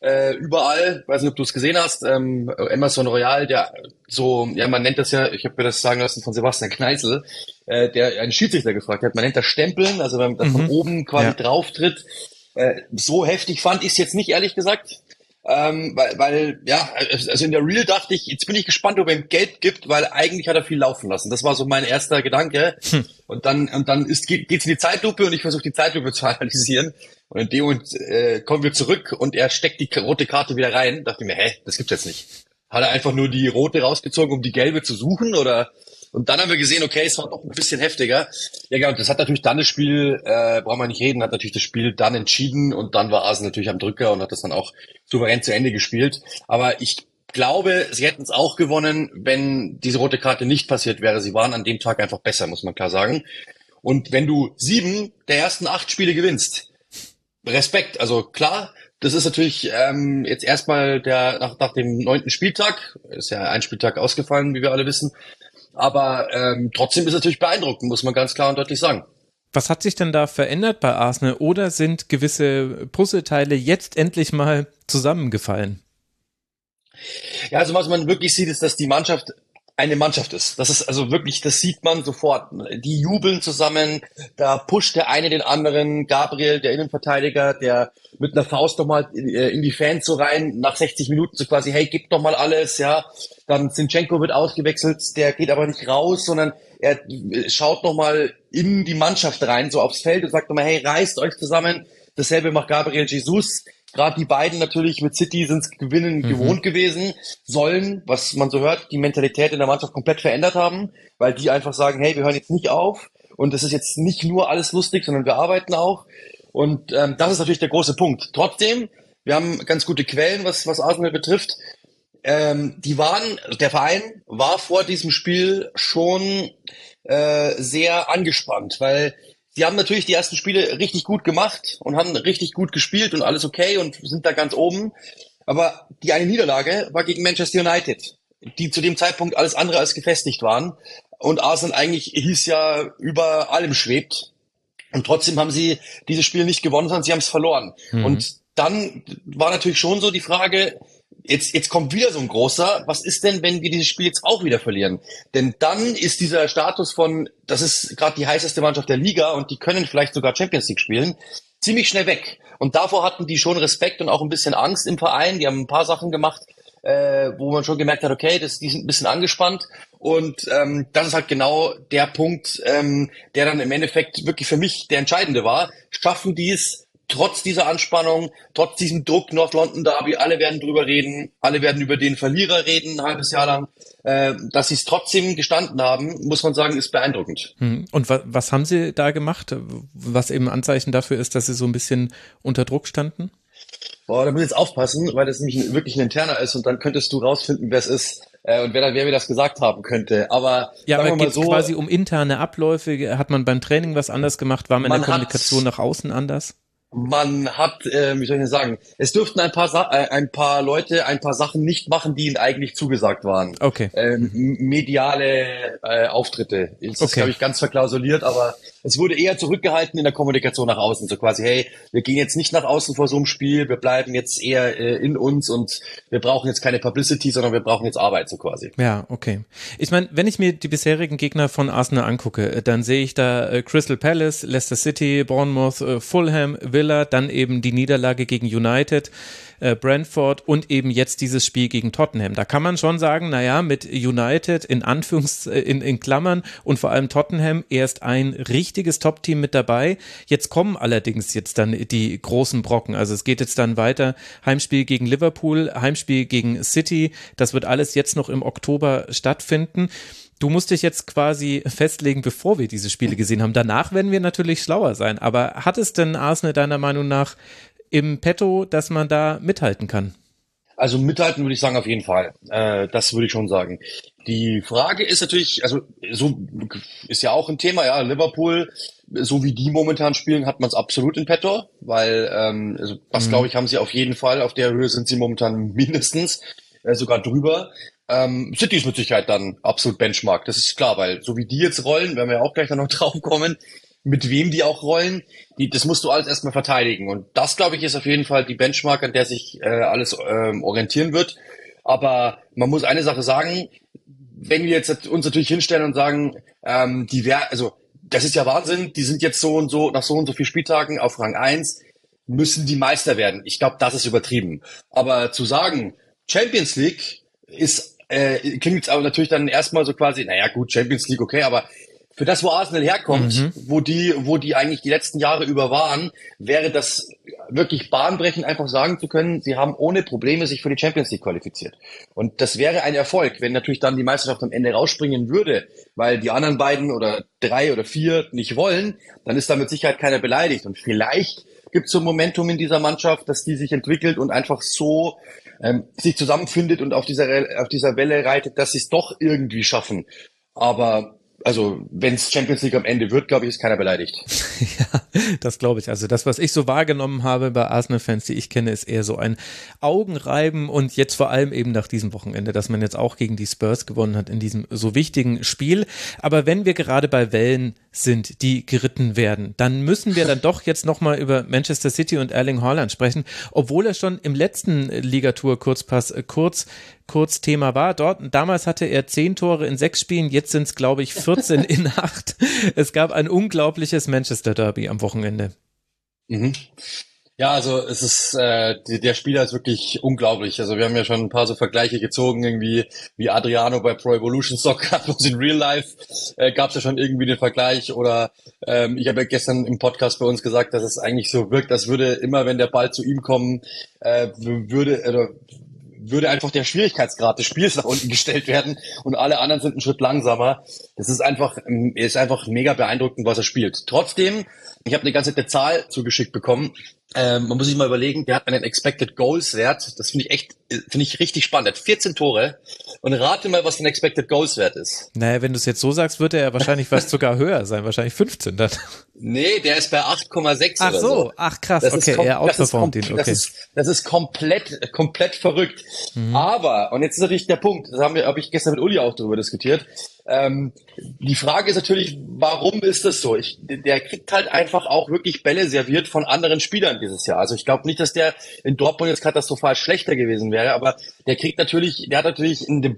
Äh, überall, weiß nicht, ob du es gesehen hast, ähm, Emerson Royal, der so, ja, man nennt das ja, ich habe mir das sagen lassen von Sebastian Kneißl, äh, der einen Schiedsrichter gefragt hat, man nennt das Stempeln, also wenn man das mhm. von oben quasi ja. drauf tritt. Äh, so heftig fand ich es jetzt nicht, ehrlich gesagt. Ähm, weil, weil, ja, also in der Real dachte ich, jetzt bin ich gespannt, ob er ihm Geld gibt, weil eigentlich hat er viel laufen lassen. Das war so mein erster Gedanke. Hm. Und dann, und dann ist, geht, geht's in die Zeitlupe und ich versuche die Zeitlupe zu analysieren. Und in dem Moment äh, kommen wir zurück und er steckt die rote Karte wieder rein. Dachte mir, hä, das gibt's jetzt nicht. Hat er einfach nur die rote rausgezogen, um die gelbe zu suchen oder und dann haben wir gesehen, okay, es war doch ein bisschen heftiger. Ja, genau, das hat natürlich dann das Spiel, äh, brauchen wir nicht reden, hat natürlich das Spiel dann entschieden und dann war Arsenal natürlich am Drücker und hat das dann auch souverän zu Ende gespielt. Aber ich glaube, sie hätten es auch gewonnen, wenn diese rote Karte nicht passiert wäre. Sie waren an dem Tag einfach besser, muss man klar sagen. Und wenn du sieben der ersten acht Spiele gewinnst, Respekt. Also klar, das ist natürlich ähm, jetzt erstmal der nach, nach dem neunten Spieltag, ist ja ein Spieltag ausgefallen, wie wir alle wissen, aber ähm, trotzdem ist es natürlich beeindruckend, muss man ganz klar und deutlich sagen. Was hat sich denn da verändert bei Arsenal oder sind gewisse Puzzleteile jetzt endlich mal zusammengefallen? Ja, also was man wirklich sieht, ist, dass die Mannschaft eine Mannschaft ist. Das ist also wirklich, das sieht man sofort. Die jubeln zusammen, da pusht der eine den anderen. Gabriel, der Innenverteidiger, der mit einer Faust nochmal äh, in die Fans so rein, nach 60 Minuten so quasi, hey, gib doch mal alles, ja. Dann Zinchenko wird ausgewechselt, der geht aber nicht raus, sondern er schaut nochmal in die Mannschaft rein, so aufs Feld und sagt nochmal, hey, reißt euch zusammen. Dasselbe macht Gabriel Jesus. Gerade die beiden natürlich mit City sind Gewinnen mhm. gewohnt gewesen, sollen, was man so hört, die Mentalität in der Mannschaft komplett verändert haben, weil die einfach sagen, hey, wir hören jetzt nicht auf und es ist jetzt nicht nur alles lustig, sondern wir arbeiten auch. Und ähm, das ist natürlich der große Punkt. Trotzdem, wir haben ganz gute Quellen, was, was Arsenal betrifft. Ähm, die waren, der Verein war vor diesem Spiel schon äh, sehr angespannt, weil Sie haben natürlich die ersten Spiele richtig gut gemacht und haben richtig gut gespielt und alles okay und sind da ganz oben. Aber die eine Niederlage war gegen Manchester United, die zu dem Zeitpunkt alles andere als gefestigt waren. Und Arsenal eigentlich hieß ja über allem schwebt. Und trotzdem haben sie dieses Spiel nicht gewonnen, sondern sie haben es verloren. Mhm. Und dann war natürlich schon so die Frage, Jetzt, jetzt kommt wieder so ein großer. Was ist denn, wenn wir dieses Spiel jetzt auch wieder verlieren? Denn dann ist dieser Status von, das ist gerade die heißeste Mannschaft der Liga und die können vielleicht sogar Champions League spielen, ziemlich schnell weg. Und davor hatten die schon Respekt und auch ein bisschen Angst im Verein. Die haben ein paar Sachen gemacht, äh, wo man schon gemerkt hat, okay, das, die sind ein bisschen angespannt. Und ähm, das ist halt genau der Punkt, ähm, der dann im Endeffekt wirklich für mich der entscheidende war. Schaffen die es, trotz dieser Anspannung, trotz diesem Druck North London Derby, alle werden drüber reden, alle werden über den Verlierer reden, ein halbes Jahr lang, äh, dass sie es trotzdem gestanden haben, muss man sagen, ist beeindruckend. Hm. Und wa was haben sie da gemacht, was eben Anzeichen dafür ist, dass sie so ein bisschen unter Druck standen? Boah, da muss ich jetzt aufpassen, weil das nämlich wirklich ein interner ist und dann könntest du rausfinden, wer es ist äh, und wer, dann, wer mir das gesagt haben könnte. Aber ja, aber geht so, quasi um interne Abläufe? Hat man beim Training was anders gemacht? War man in der Kommunikation nach außen anders? Man hat, äh, wie soll ich denn sagen, es dürften ein paar, Sa äh, ein paar Leute ein paar Sachen nicht machen, die ihnen eigentlich zugesagt waren. Okay. Ähm, mediale äh, Auftritte. Das okay. ist, glaube ich, ganz verklausuliert, aber es wurde eher zurückgehalten in der Kommunikation nach außen. So quasi, hey, wir gehen jetzt nicht nach außen vor so einem Spiel, wir bleiben jetzt eher äh, in uns und wir brauchen jetzt keine Publicity, sondern wir brauchen jetzt Arbeit, so quasi. Ja, okay. Ich meine, wenn ich mir die bisherigen Gegner von Arsenal angucke, äh, dann sehe ich da äh, Crystal Palace, Leicester City, Bournemouth, äh, Fulham, Villa, dann eben die Niederlage gegen United äh, Brentford und eben jetzt dieses Spiel gegen Tottenham. Da kann man schon sagen, naja, mit United in Anführungs, äh, in, in Klammern und vor allem Tottenham erst ein richtiges Top-Team mit dabei. Jetzt kommen allerdings jetzt dann die großen Brocken. Also es geht jetzt dann weiter. Heimspiel gegen Liverpool, Heimspiel gegen City. Das wird alles jetzt noch im Oktober stattfinden. Du musst dich jetzt quasi festlegen, bevor wir diese Spiele gesehen haben. Danach werden wir natürlich schlauer sein. Aber hat es denn Arsenal deiner Meinung nach im Petto, dass man da mithalten kann? Also mithalten würde ich sagen auf jeden Fall. Äh, das würde ich schon sagen. Die Frage ist natürlich, also so ist ja auch ein Thema, ja, Liverpool, so wie die momentan spielen, hat man es absolut in petto, weil ähm, also was mhm. glaube ich, haben sie auf jeden Fall, auf der Höhe sind sie momentan mindestens, äh, sogar drüber. Ähm, City ist mit Sicherheit dann absolut Benchmark, das ist klar, weil so wie die jetzt rollen, werden wir ja auch gleich dann noch drauf kommen, mit wem die auch rollen, die, das musst du alles erstmal verteidigen. Und das, glaube ich, ist auf jeden Fall die Benchmark, an der sich äh, alles ähm, orientieren wird. Aber man muss eine Sache sagen, wenn wir jetzt uns natürlich hinstellen und sagen, ähm, die wär, also das ist ja Wahnsinn, die sind jetzt so und so, nach so und so vielen Spieltagen auf Rang 1, müssen die Meister werden. Ich glaube, das ist übertrieben. Aber zu sagen, Champions League ist, äh, klingt jetzt aber natürlich dann erstmal so quasi, naja gut, Champions League, okay, aber für das, wo Arsenal herkommt, mhm. wo die, wo die eigentlich die letzten Jahre über waren, wäre das wirklich bahnbrechend, einfach sagen zu können, sie haben ohne Probleme sich für die Champions League qualifiziert. Und das wäre ein Erfolg, wenn natürlich dann die Meisterschaft am Ende rausspringen würde, weil die anderen beiden oder drei oder vier nicht wollen, dann ist da mit Sicherheit keiner beleidigt. Und vielleicht gibt es so ein Momentum in dieser Mannschaft, dass die sich entwickelt und einfach so ähm, sich zusammenfindet und auf dieser, auf dieser Welle reitet, dass sie es doch irgendwie schaffen. Aber also wenn es Champions League am Ende wird, glaube ich, ist keiner beleidigt. ja, das glaube ich. Also das, was ich so wahrgenommen habe bei Arsenal-Fans, die ich kenne, ist eher so ein Augenreiben und jetzt vor allem eben nach diesem Wochenende, dass man jetzt auch gegen die Spurs gewonnen hat in diesem so wichtigen Spiel. Aber wenn wir gerade bei Wellen sind, die geritten werden, dann müssen wir dann doch jetzt nochmal über Manchester City und Erling Haaland sprechen, obwohl er schon im letzten Ligatur Kurzpass äh, kurz kurz Thema war. Dort, damals hatte er zehn Tore in sechs Spielen, jetzt sind es, glaube ich, 14 in acht. Es gab ein unglaubliches Manchester Derby am Wochenende. Mhm. Ja, also es ist äh, die, der Spieler ist wirklich unglaublich. Also wir haben ja schon ein paar so Vergleiche gezogen, irgendwie wie Adriano bei Pro Evolution Soccer, bloß in Real Life äh, gab es ja schon irgendwie den Vergleich. Oder ähm, ich habe ja gestern im Podcast bei uns gesagt, dass es eigentlich so wirkt, als würde immer, wenn der Ball zu ihm kommen, äh, würde oder würde einfach der Schwierigkeitsgrad des Spiels nach unten gestellt werden und alle anderen sind einen Schritt langsamer. Das ist einfach, ist einfach mega beeindruckend, was er spielt. Trotzdem, ich habe eine ganze Zahl zugeschickt bekommen. Ähm, man muss sich mal überlegen, der hat einen Expected Goals Wert. Das finde ich echt, finde ich richtig spannend. Er hat 14 Tore. Und rate mal, was ein Expected Goals Wert ist. Naja, wenn du es jetzt so sagst, wird er ja wahrscheinlich fast sogar höher sein. Wahrscheinlich 15 dann. Nee, der ist bei 8,6 Ach so. so. Ach krass. Das okay, er outperformt ihn. Okay. Das ist, das ist komplett, komplett verrückt. Mhm. Aber, und jetzt ist natürlich der Punkt, das haben wir, habe ich gestern mit Uli auch darüber diskutiert. Ähm, die Frage ist natürlich, warum ist das so? Ich, der kriegt halt einfach auch wirklich Bälle serviert von anderen Spielern dieses Jahr. Also ich glaube nicht, dass der in Dortmund jetzt katastrophal schlechter gewesen wäre, aber der kriegt natürlich, der hat natürlich einen De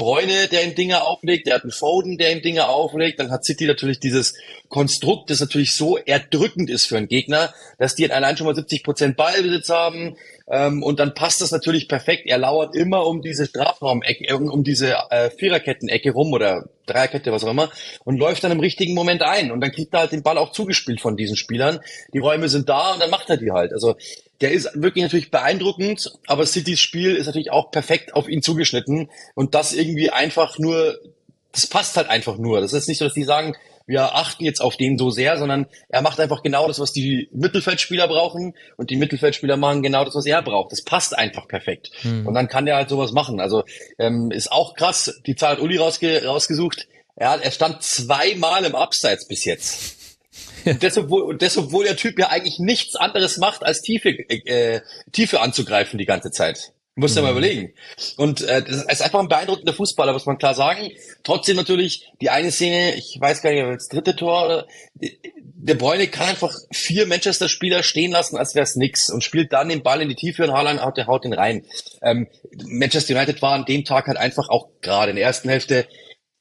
der ihm Dinge auflegt, der hat einen Foden, der ihm Dinge auflegt, dann hat City natürlich dieses Konstrukt, das natürlich so erdrückend ist für einen Gegner, dass die allein schon mal 70 Prozent Ballbesitz haben, ähm, und dann passt das natürlich perfekt. Er lauert immer um diese Strafraumecke, um diese äh, Viererkettenecke rum oder Dreierkette, was auch immer, und läuft dann im richtigen Moment ein. Und dann kriegt er halt den Ball auch zugespielt von diesen Spielern. Die Räume sind da und dann macht er die halt. Also der ist wirklich natürlich beeindruckend, aber Citys Spiel ist natürlich auch perfekt auf ihn zugeschnitten. Und das irgendwie einfach nur, das passt halt einfach nur. Das ist nicht so, dass die sagen, wir achten jetzt auf den so sehr, sondern er macht einfach genau das, was die Mittelfeldspieler brauchen und die Mittelfeldspieler machen genau das, was er braucht. Das passt einfach perfekt. Hm. Und dann kann der halt sowas machen. Also ähm, ist auch krass. Die Zahl hat Uli rausge rausgesucht. Er, er stand zweimal im Abseits bis jetzt. Und das, obwohl, und das, obwohl der Typ ja eigentlich nichts anderes macht, als Tiefe, äh, Tiefe anzugreifen die ganze Zeit. Muss ja mal mhm. überlegen. Und äh, das ist einfach ein beeindruckender Fußballer, muss man klar sagen. Trotzdem natürlich die eine Szene, ich weiß gar nicht, ob das dritte Tor, der Bräune kann einfach vier Manchester-Spieler stehen lassen, als wäre es nix und spielt dann den Ball in die Tiefe und Haaland haut, haut den rein. Ähm, Manchester United war an dem Tag halt einfach auch gerade in der ersten Hälfte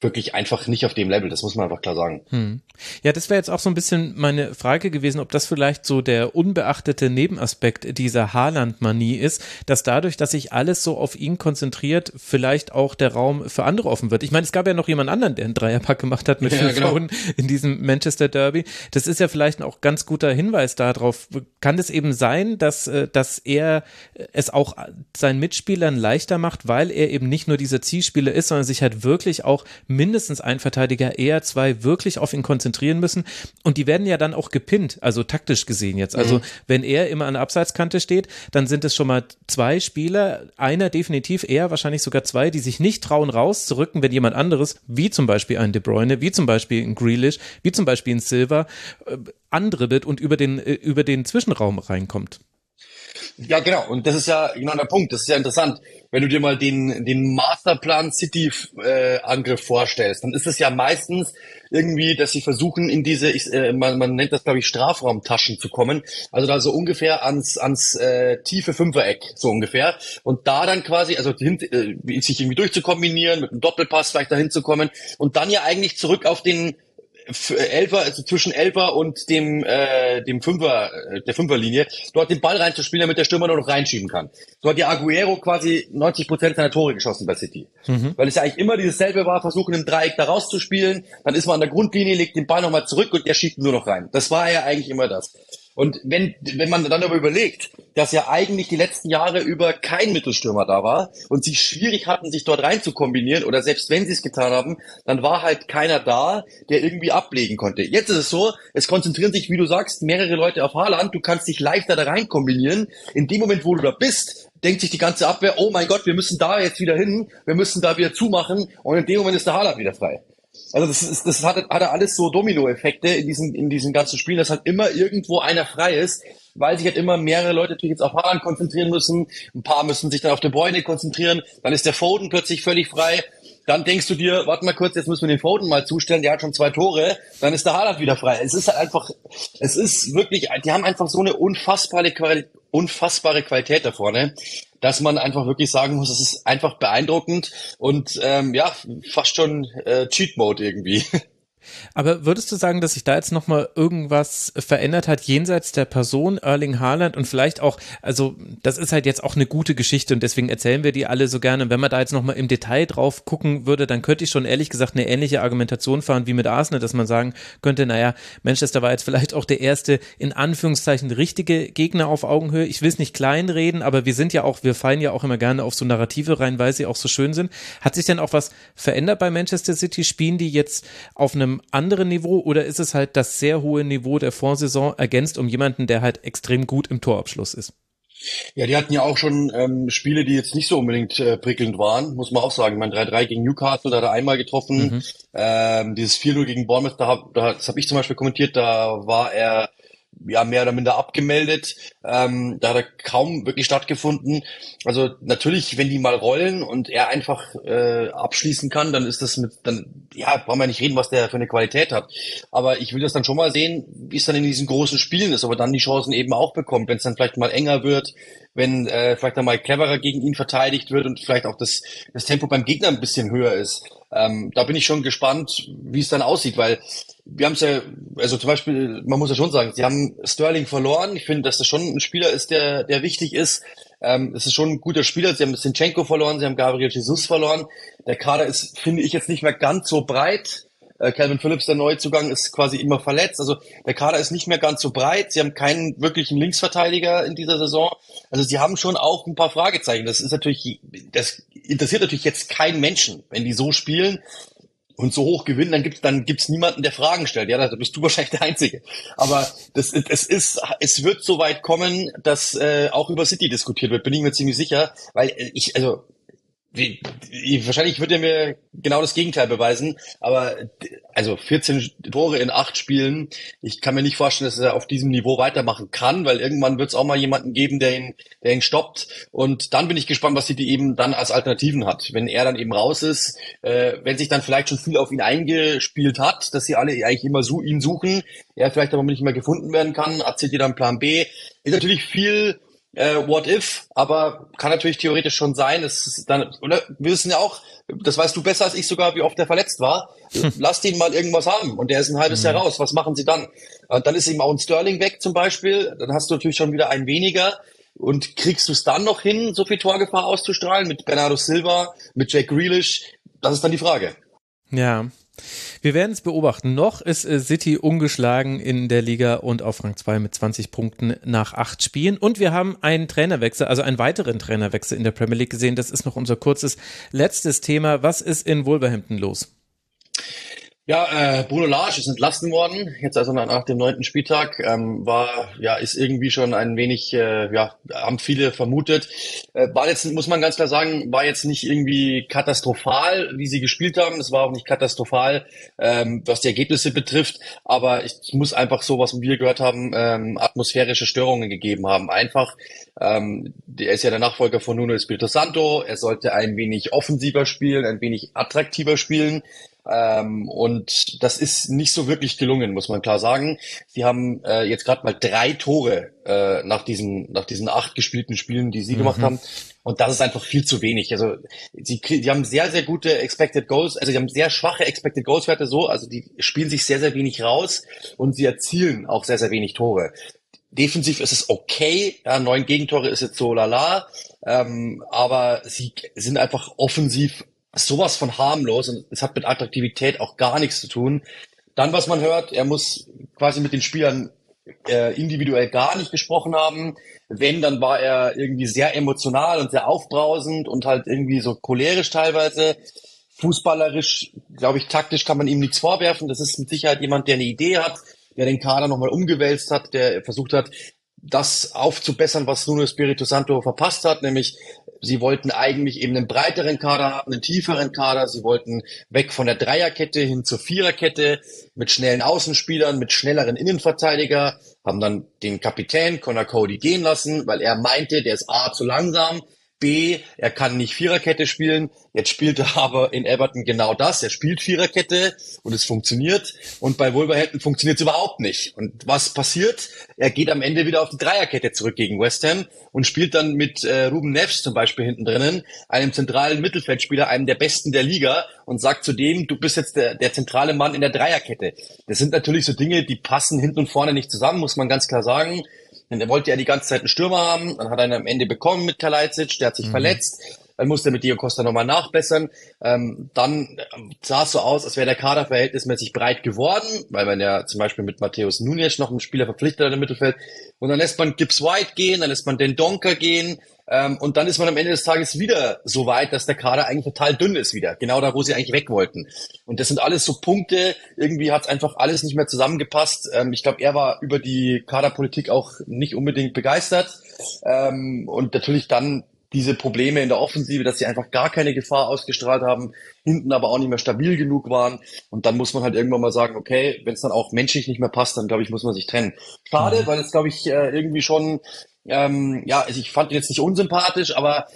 wirklich einfach nicht auf dem Level, das muss man einfach klar sagen. Hm. Ja, das wäre jetzt auch so ein bisschen meine Frage gewesen, ob das vielleicht so der unbeachtete Nebenaspekt dieser Haaland-Manie ist, dass dadurch, dass sich alles so auf ihn konzentriert, vielleicht auch der Raum für andere offen wird. Ich meine, es gab ja noch jemand anderen, der einen Dreierpack gemacht hat mit ja, fünf genau. in diesem Manchester Derby. Das ist ja vielleicht auch ganz guter Hinweis darauf. Kann es eben sein, dass, äh, dass er es auch seinen Mitspielern leichter macht, weil er eben nicht nur dieser Zielspieler ist, sondern sich halt wirklich auch mindestens ein Verteidiger, eher zwei wirklich auf ihn konzentrieren müssen. Und die werden ja dann auch gepinnt, also taktisch gesehen jetzt. Also mhm. wenn er immer an der Abseitskante steht, dann sind es schon mal zwei Spieler, einer definitiv, eher wahrscheinlich sogar zwei, die sich nicht trauen rauszurücken, wenn jemand anderes, wie zum Beispiel ein De Bruyne, wie zum Beispiel ein Grealish, wie zum Beispiel ein Silver, äh, andribbelt und über den, äh, über den Zwischenraum reinkommt. Ja, genau. Und das ist ja genau der Punkt. Das ist ja interessant. Wenn du dir mal den, den Masterplan City äh, Angriff vorstellst, dann ist es ja meistens irgendwie, dass sie versuchen, in diese, ich, äh, man, man nennt das, glaube ich, Strafraumtaschen zu kommen. Also da so ungefähr ans, ans äh, tiefe Fünfereck, so ungefähr. Und da dann quasi, also hin, äh, sich irgendwie durchzukombinieren, mit einem Doppelpass vielleicht dahin zu kommen und dann ja eigentlich zurück auf den Elfer, also zwischen Elfer und dem, äh, dem Fünfer, äh, der Fünferlinie, dort den Ball reinzuspielen, damit der Stürmer nur noch reinschieben kann. So hat ja Aguero quasi 90 Prozent seiner Tore geschossen bei City. Mhm. Weil es ja eigentlich immer dieses selbe war, versuchen im Dreieck da rauszuspielen, dann ist man an der Grundlinie, legt den Ball nochmal zurück und der schiebt nur noch rein. Das war ja eigentlich immer das. Und wenn, wenn man dann aber überlegt, dass ja eigentlich die letzten Jahre über kein Mittelstürmer da war und sie schwierig hatten, sich dort rein zu kombinieren oder selbst wenn sie es getan haben, dann war halt keiner da, der irgendwie ablegen konnte. Jetzt ist es so, es konzentrieren sich, wie du sagst, mehrere Leute auf Haaland, du kannst dich leichter da rein kombinieren. In dem Moment, wo du da bist, denkt sich die ganze Abwehr, oh mein Gott, wir müssen da jetzt wieder hin, wir müssen da wieder zumachen und in dem Moment ist der Haaland wieder frei. Also das, ist, das hat, hat alles so Domino-Effekte in diesem, in diesem ganzen Spiel, dass halt immer irgendwo einer frei ist, weil sich halt immer mehrere Leute natürlich jetzt auf Haaland konzentrieren müssen. Ein paar müssen sich dann auf De Bruyne konzentrieren. Dann ist der Foden plötzlich völlig frei. Dann denkst du dir, warte mal kurz, jetzt müssen wir den Foden mal zustellen, der hat schon zwei Tore, dann ist der Haaland wieder frei. Es ist halt einfach, es ist wirklich, die haben einfach so eine unfassbare, unfassbare Qualität da vorne dass man einfach wirklich sagen muss, es ist einfach beeindruckend und ähm, ja, fast schon äh, Cheat Mode irgendwie. Aber würdest du sagen, dass sich da jetzt nochmal irgendwas verändert hat jenseits der Person Erling Haaland und vielleicht auch, also das ist halt jetzt auch eine gute Geschichte und deswegen erzählen wir die alle so gerne. Wenn man da jetzt nochmal im Detail drauf gucken würde, dann könnte ich schon ehrlich gesagt eine ähnliche Argumentation fahren wie mit Arsenal, dass man sagen könnte, naja, Manchester war jetzt vielleicht auch der erste in Anführungszeichen richtige Gegner auf Augenhöhe. Ich will es nicht kleinreden, aber wir sind ja auch, wir fallen ja auch immer gerne auf so Narrative rein, weil sie auch so schön sind. Hat sich denn auch was verändert bei Manchester City? Spielen die jetzt auf einem anderen Niveau oder ist es halt das sehr hohe Niveau der Vorsaison ergänzt um jemanden, der halt extrem gut im Torabschluss ist? Ja, die hatten ja auch schon ähm, Spiele, die jetzt nicht so unbedingt äh, prickelnd waren, muss man auch sagen. Mein 3-3 gegen Newcastle, da hat er einmal getroffen. Mhm. Ähm, dieses 4-0 gegen Bournemouth, da hab, da, das habe ich zum Beispiel kommentiert, da war er ja mehr oder minder abgemeldet. Ähm, da hat er kaum wirklich stattgefunden. Also natürlich, wenn die mal rollen und er einfach äh, abschließen kann, dann ist das mit, dann ja, brauchen wir nicht reden, was der für eine Qualität hat. Aber ich will das dann schon mal sehen, wie es dann in diesen großen Spielen ist, ob er dann die Chancen eben auch bekommt, wenn es dann vielleicht mal enger wird, wenn äh, vielleicht dann mal cleverer gegen ihn verteidigt wird und vielleicht auch das, das Tempo beim Gegner ein bisschen höher ist. Ähm, da bin ich schon gespannt, wie es dann aussieht, weil wir haben es ja, also zum Beispiel, man muss ja schon sagen, sie haben Sterling verloren. Ich finde, dass das schon ein Spieler ist, der, der wichtig ist. Ähm, es ist schon ein guter Spieler. Sie haben Sinchenko verloren, sie haben Gabriel Jesus verloren. Der Kader ist, finde ich, jetzt nicht mehr ganz so breit. Äh, Calvin Phillips, der Neuzugang, ist quasi immer verletzt. Also der Kader ist nicht mehr ganz so breit. Sie haben keinen wirklichen Linksverteidiger in dieser Saison. Also sie haben schon auch ein paar Fragezeichen. Das ist natürlich, das interessiert natürlich jetzt keinen Menschen, wenn die so spielen und so hoch gewinnen, dann gibt's dann gibt's niemanden, der Fragen stellt. Ja, da bist du wahrscheinlich der Einzige. Aber das, es ist, es wird so weit kommen, dass äh, auch über City diskutiert wird. Bin ich mir ziemlich sicher, weil ich, also wie, wahrscheinlich wird er mir genau das Gegenteil beweisen, aber also 14 Tore in acht Spielen, ich kann mir nicht vorstellen, dass er auf diesem Niveau weitermachen kann, weil irgendwann wird es auch mal jemanden geben, der ihn, der ihn stoppt. Und dann bin ich gespannt, was City eben dann als Alternativen hat. Wenn er dann eben raus ist, äh, wenn sich dann vielleicht schon viel auf ihn eingespielt hat, dass sie alle eigentlich immer so ihn suchen, er vielleicht aber nicht mehr gefunden werden kann, City dann Plan B. Ist natürlich viel äh, What If, aber kann natürlich theoretisch schon sein. Es ist dann, oder wir wissen ja auch, das weißt du besser als ich sogar, wie oft der verletzt war. Hm. Lasst ihn mal irgendwas haben und der ist ein halbes mhm. Jahr raus. Was machen sie dann? Und dann ist ihm auch ein Sterling weg zum Beispiel. Dann hast du natürlich schon wieder ein weniger. Und kriegst du es dann noch hin, so viel Torgefahr auszustrahlen mit Bernardo Silva, mit Jack Grealish? Das ist dann die Frage. Ja, wir werden es beobachten. Noch ist äh, City ungeschlagen in der Liga und auf Rang 2 mit 20 Punkten nach acht Spielen. Und wir haben einen Trainerwechsel, also einen weiteren Trainerwechsel in der Premier League gesehen. Das ist noch unser kurzes letztes Thema. Was ist in Wolverhampton los? Ja, äh, Bruno Lage ist entlassen worden, jetzt also nach, nach dem neunten Spieltag, ähm, war, ja, ist irgendwie schon ein wenig, äh, ja, haben viele vermutet. Äh, war jetzt, muss man ganz klar sagen, war jetzt nicht irgendwie katastrophal, wie sie gespielt haben. Es war auch nicht katastrophal, ähm, was die Ergebnisse betrifft, aber ich, ich muss einfach so, was wir gehört haben, ähm, atmosphärische Störungen gegeben haben. Einfach, ähm, er ist ja der Nachfolger von Nuno Espirito Santo, er sollte ein wenig offensiver spielen, ein wenig attraktiver spielen. Ähm, und das ist nicht so wirklich gelungen, muss man klar sagen. Sie haben äh, jetzt gerade mal drei Tore äh, nach diesen nach diesen acht gespielten Spielen, die sie mhm. gemacht haben. Und das ist einfach viel zu wenig. Also sie, die haben sehr, sehr gute Expected Goals, also sie haben sehr schwache Expected Goals Werte so, also die spielen sich sehr, sehr wenig raus und sie erzielen auch sehr, sehr wenig Tore. Defensiv ist es okay, ja, neun Gegentore ist jetzt so lala, ähm, aber sie sind einfach offensiv sowas von harmlos und es hat mit Attraktivität auch gar nichts zu tun. Dann, was man hört, er muss quasi mit den Spielern äh, individuell gar nicht gesprochen haben. Wenn, dann war er irgendwie sehr emotional und sehr aufbrausend und halt irgendwie so cholerisch teilweise. Fußballerisch, glaube ich, taktisch kann man ihm nichts vorwerfen. Das ist mit Sicherheit jemand, der eine Idee hat, der den Kader nochmal umgewälzt hat, der versucht hat, das aufzubessern, was Nuno Espirito Santo verpasst hat, nämlich sie wollten eigentlich eben einen breiteren Kader haben, einen tieferen Kader. Sie wollten weg von der Dreierkette hin zur Viererkette mit schnellen Außenspielern, mit schnelleren Innenverteidiger, haben dann den Kapitän Connor Cody gehen lassen, weil er meinte, der ist A zu langsam, B, er kann nicht Viererkette spielen. Jetzt spielt er aber in Everton genau das. Er spielt Viererkette und es funktioniert. Und bei Wolverhampton funktioniert es überhaupt nicht. Und was passiert? Er geht am Ende wieder auf die Dreierkette zurück gegen West Ham und spielt dann mit äh, Ruben Neves zum Beispiel hinten drinnen, einem zentralen Mittelfeldspieler, einem der besten der Liga und sagt zu dem, du bist jetzt der, der zentrale Mann in der Dreierkette. Das sind natürlich so Dinge, die passen hinten und vorne nicht zusammen, muss man ganz klar sagen. Denn er wollte ja die ganze Zeit einen Stürmer haben, dann hat er ihn am Ende bekommen mit Kalajdzic, der hat sich mhm. verletzt, dann musste mit Diego Costa nochmal nachbessern. Ähm, dann sah es so aus, als wäre der Kader verhältnismäßig breit geworden, weil man ja zum Beispiel mit Matthäus Nunez noch einen Spieler verpflichtet hat im Mittelfeld. Und dann lässt man Gibbs White gehen, dann lässt man den Donker gehen, ähm, und dann ist man am Ende des Tages wieder so weit, dass der Kader eigentlich total dünn ist wieder. Genau da, wo sie eigentlich weg wollten. Und das sind alles so Punkte. Irgendwie hat es einfach alles nicht mehr zusammengepasst. Ähm, ich glaube, er war über die Kaderpolitik auch nicht unbedingt begeistert. Ähm, und natürlich dann diese Probleme in der Offensive, dass sie einfach gar keine Gefahr ausgestrahlt haben, hinten aber auch nicht mehr stabil genug waren. Und dann muss man halt irgendwann mal sagen, okay, wenn es dann auch menschlich nicht mehr passt, dann glaube ich, muss man sich trennen. Schade, mhm. weil es, glaube ich, äh, irgendwie schon ähm, ja, also ich fand ihn jetzt nicht unsympathisch, aber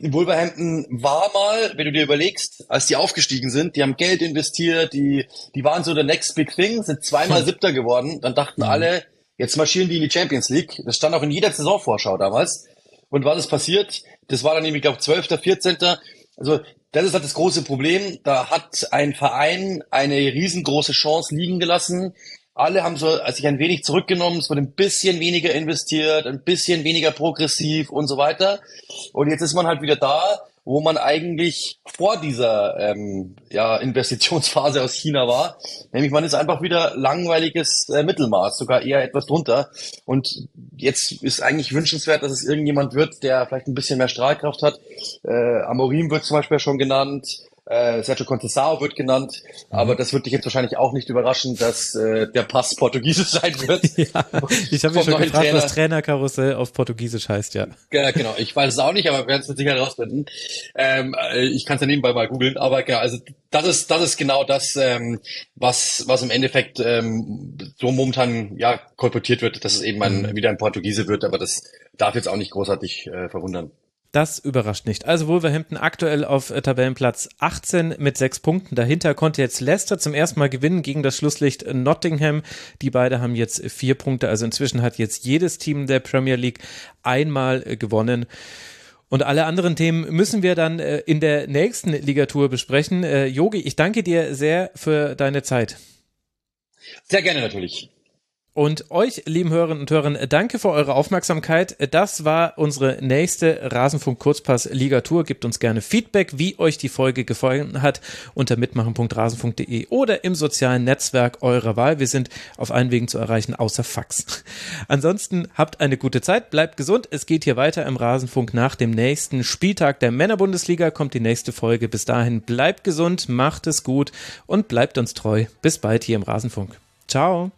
Wolverhampton war mal, wenn du dir überlegst, als die aufgestiegen sind, die haben Geld investiert, die, die waren so der next big thing, sind zweimal. Siebter geworden, dann dachten mhm. alle, jetzt marschieren die in die Champions League. Das stand auch in jeder Saisonvorschau damals. Und was ist passiert? Das war dann nämlich, glaube 12., 14. Also das ist halt das große Problem. Da hat ein Verein eine riesengroße Chance liegen gelassen, alle haben so sich ein wenig zurückgenommen, es wurde ein bisschen weniger investiert, ein bisschen weniger progressiv und so weiter. Und jetzt ist man halt wieder da, wo man eigentlich vor dieser ähm, ja, Investitionsphase aus China war. Nämlich man ist einfach wieder langweiliges äh, Mittelmaß, sogar eher etwas drunter. Und jetzt ist eigentlich wünschenswert, dass es irgendjemand wird, der vielleicht ein bisschen mehr Strahlkraft hat. Äh, Amorim wird zum Beispiel schon genannt. Äh, Sergio Contessao wird genannt, mhm. aber das wird dich jetzt wahrscheinlich auch nicht überraschen, dass äh, der Pass portugiesisch sein wird. ja, ich habe mich schon gefragt, Trainer. was Trainerkarussell auf Portugiesisch heißt, ja. Ja, genau. Ich weiß es auch nicht, aber wir werden es mit Sicherheit herausfinden. Ähm, äh, ich kann es ja nebenbei mal googeln, aber genau, also das ist das ist genau das, ähm, was was im Endeffekt ähm, so momentan ja kolportiert wird, dass es eben ein, mhm. wieder ein Portugiese wird, aber das darf jetzt auch nicht großartig äh, verwundern. Das überrascht nicht. Also Wolverhampton aktuell auf äh, Tabellenplatz 18 mit sechs Punkten. Dahinter konnte jetzt Leicester zum ersten Mal gewinnen gegen das Schlusslicht Nottingham. Die beiden haben jetzt vier Punkte. Also inzwischen hat jetzt jedes Team der Premier League einmal äh, gewonnen. Und alle anderen Themen müssen wir dann äh, in der nächsten Ligatur besprechen. Yogi, ich danke dir sehr für deine Zeit. Sehr gerne natürlich. Und euch, lieben Hörerinnen und Hörer, danke für eure Aufmerksamkeit. Das war unsere nächste Rasenfunk Kurzpass Ligatur. Gebt uns gerne Feedback, wie euch die Folge gefallen hat, unter mitmachen.rasenfunk.de oder im sozialen Netzwerk eurer Wahl. Wir sind auf allen Wegen zu erreichen, außer Fax. Ansonsten habt eine gute Zeit, bleibt gesund. Es geht hier weiter im Rasenfunk nach dem nächsten Spieltag der Männerbundesliga. Kommt die nächste Folge. Bis dahin bleibt gesund, macht es gut und bleibt uns treu. Bis bald hier im Rasenfunk. Ciao.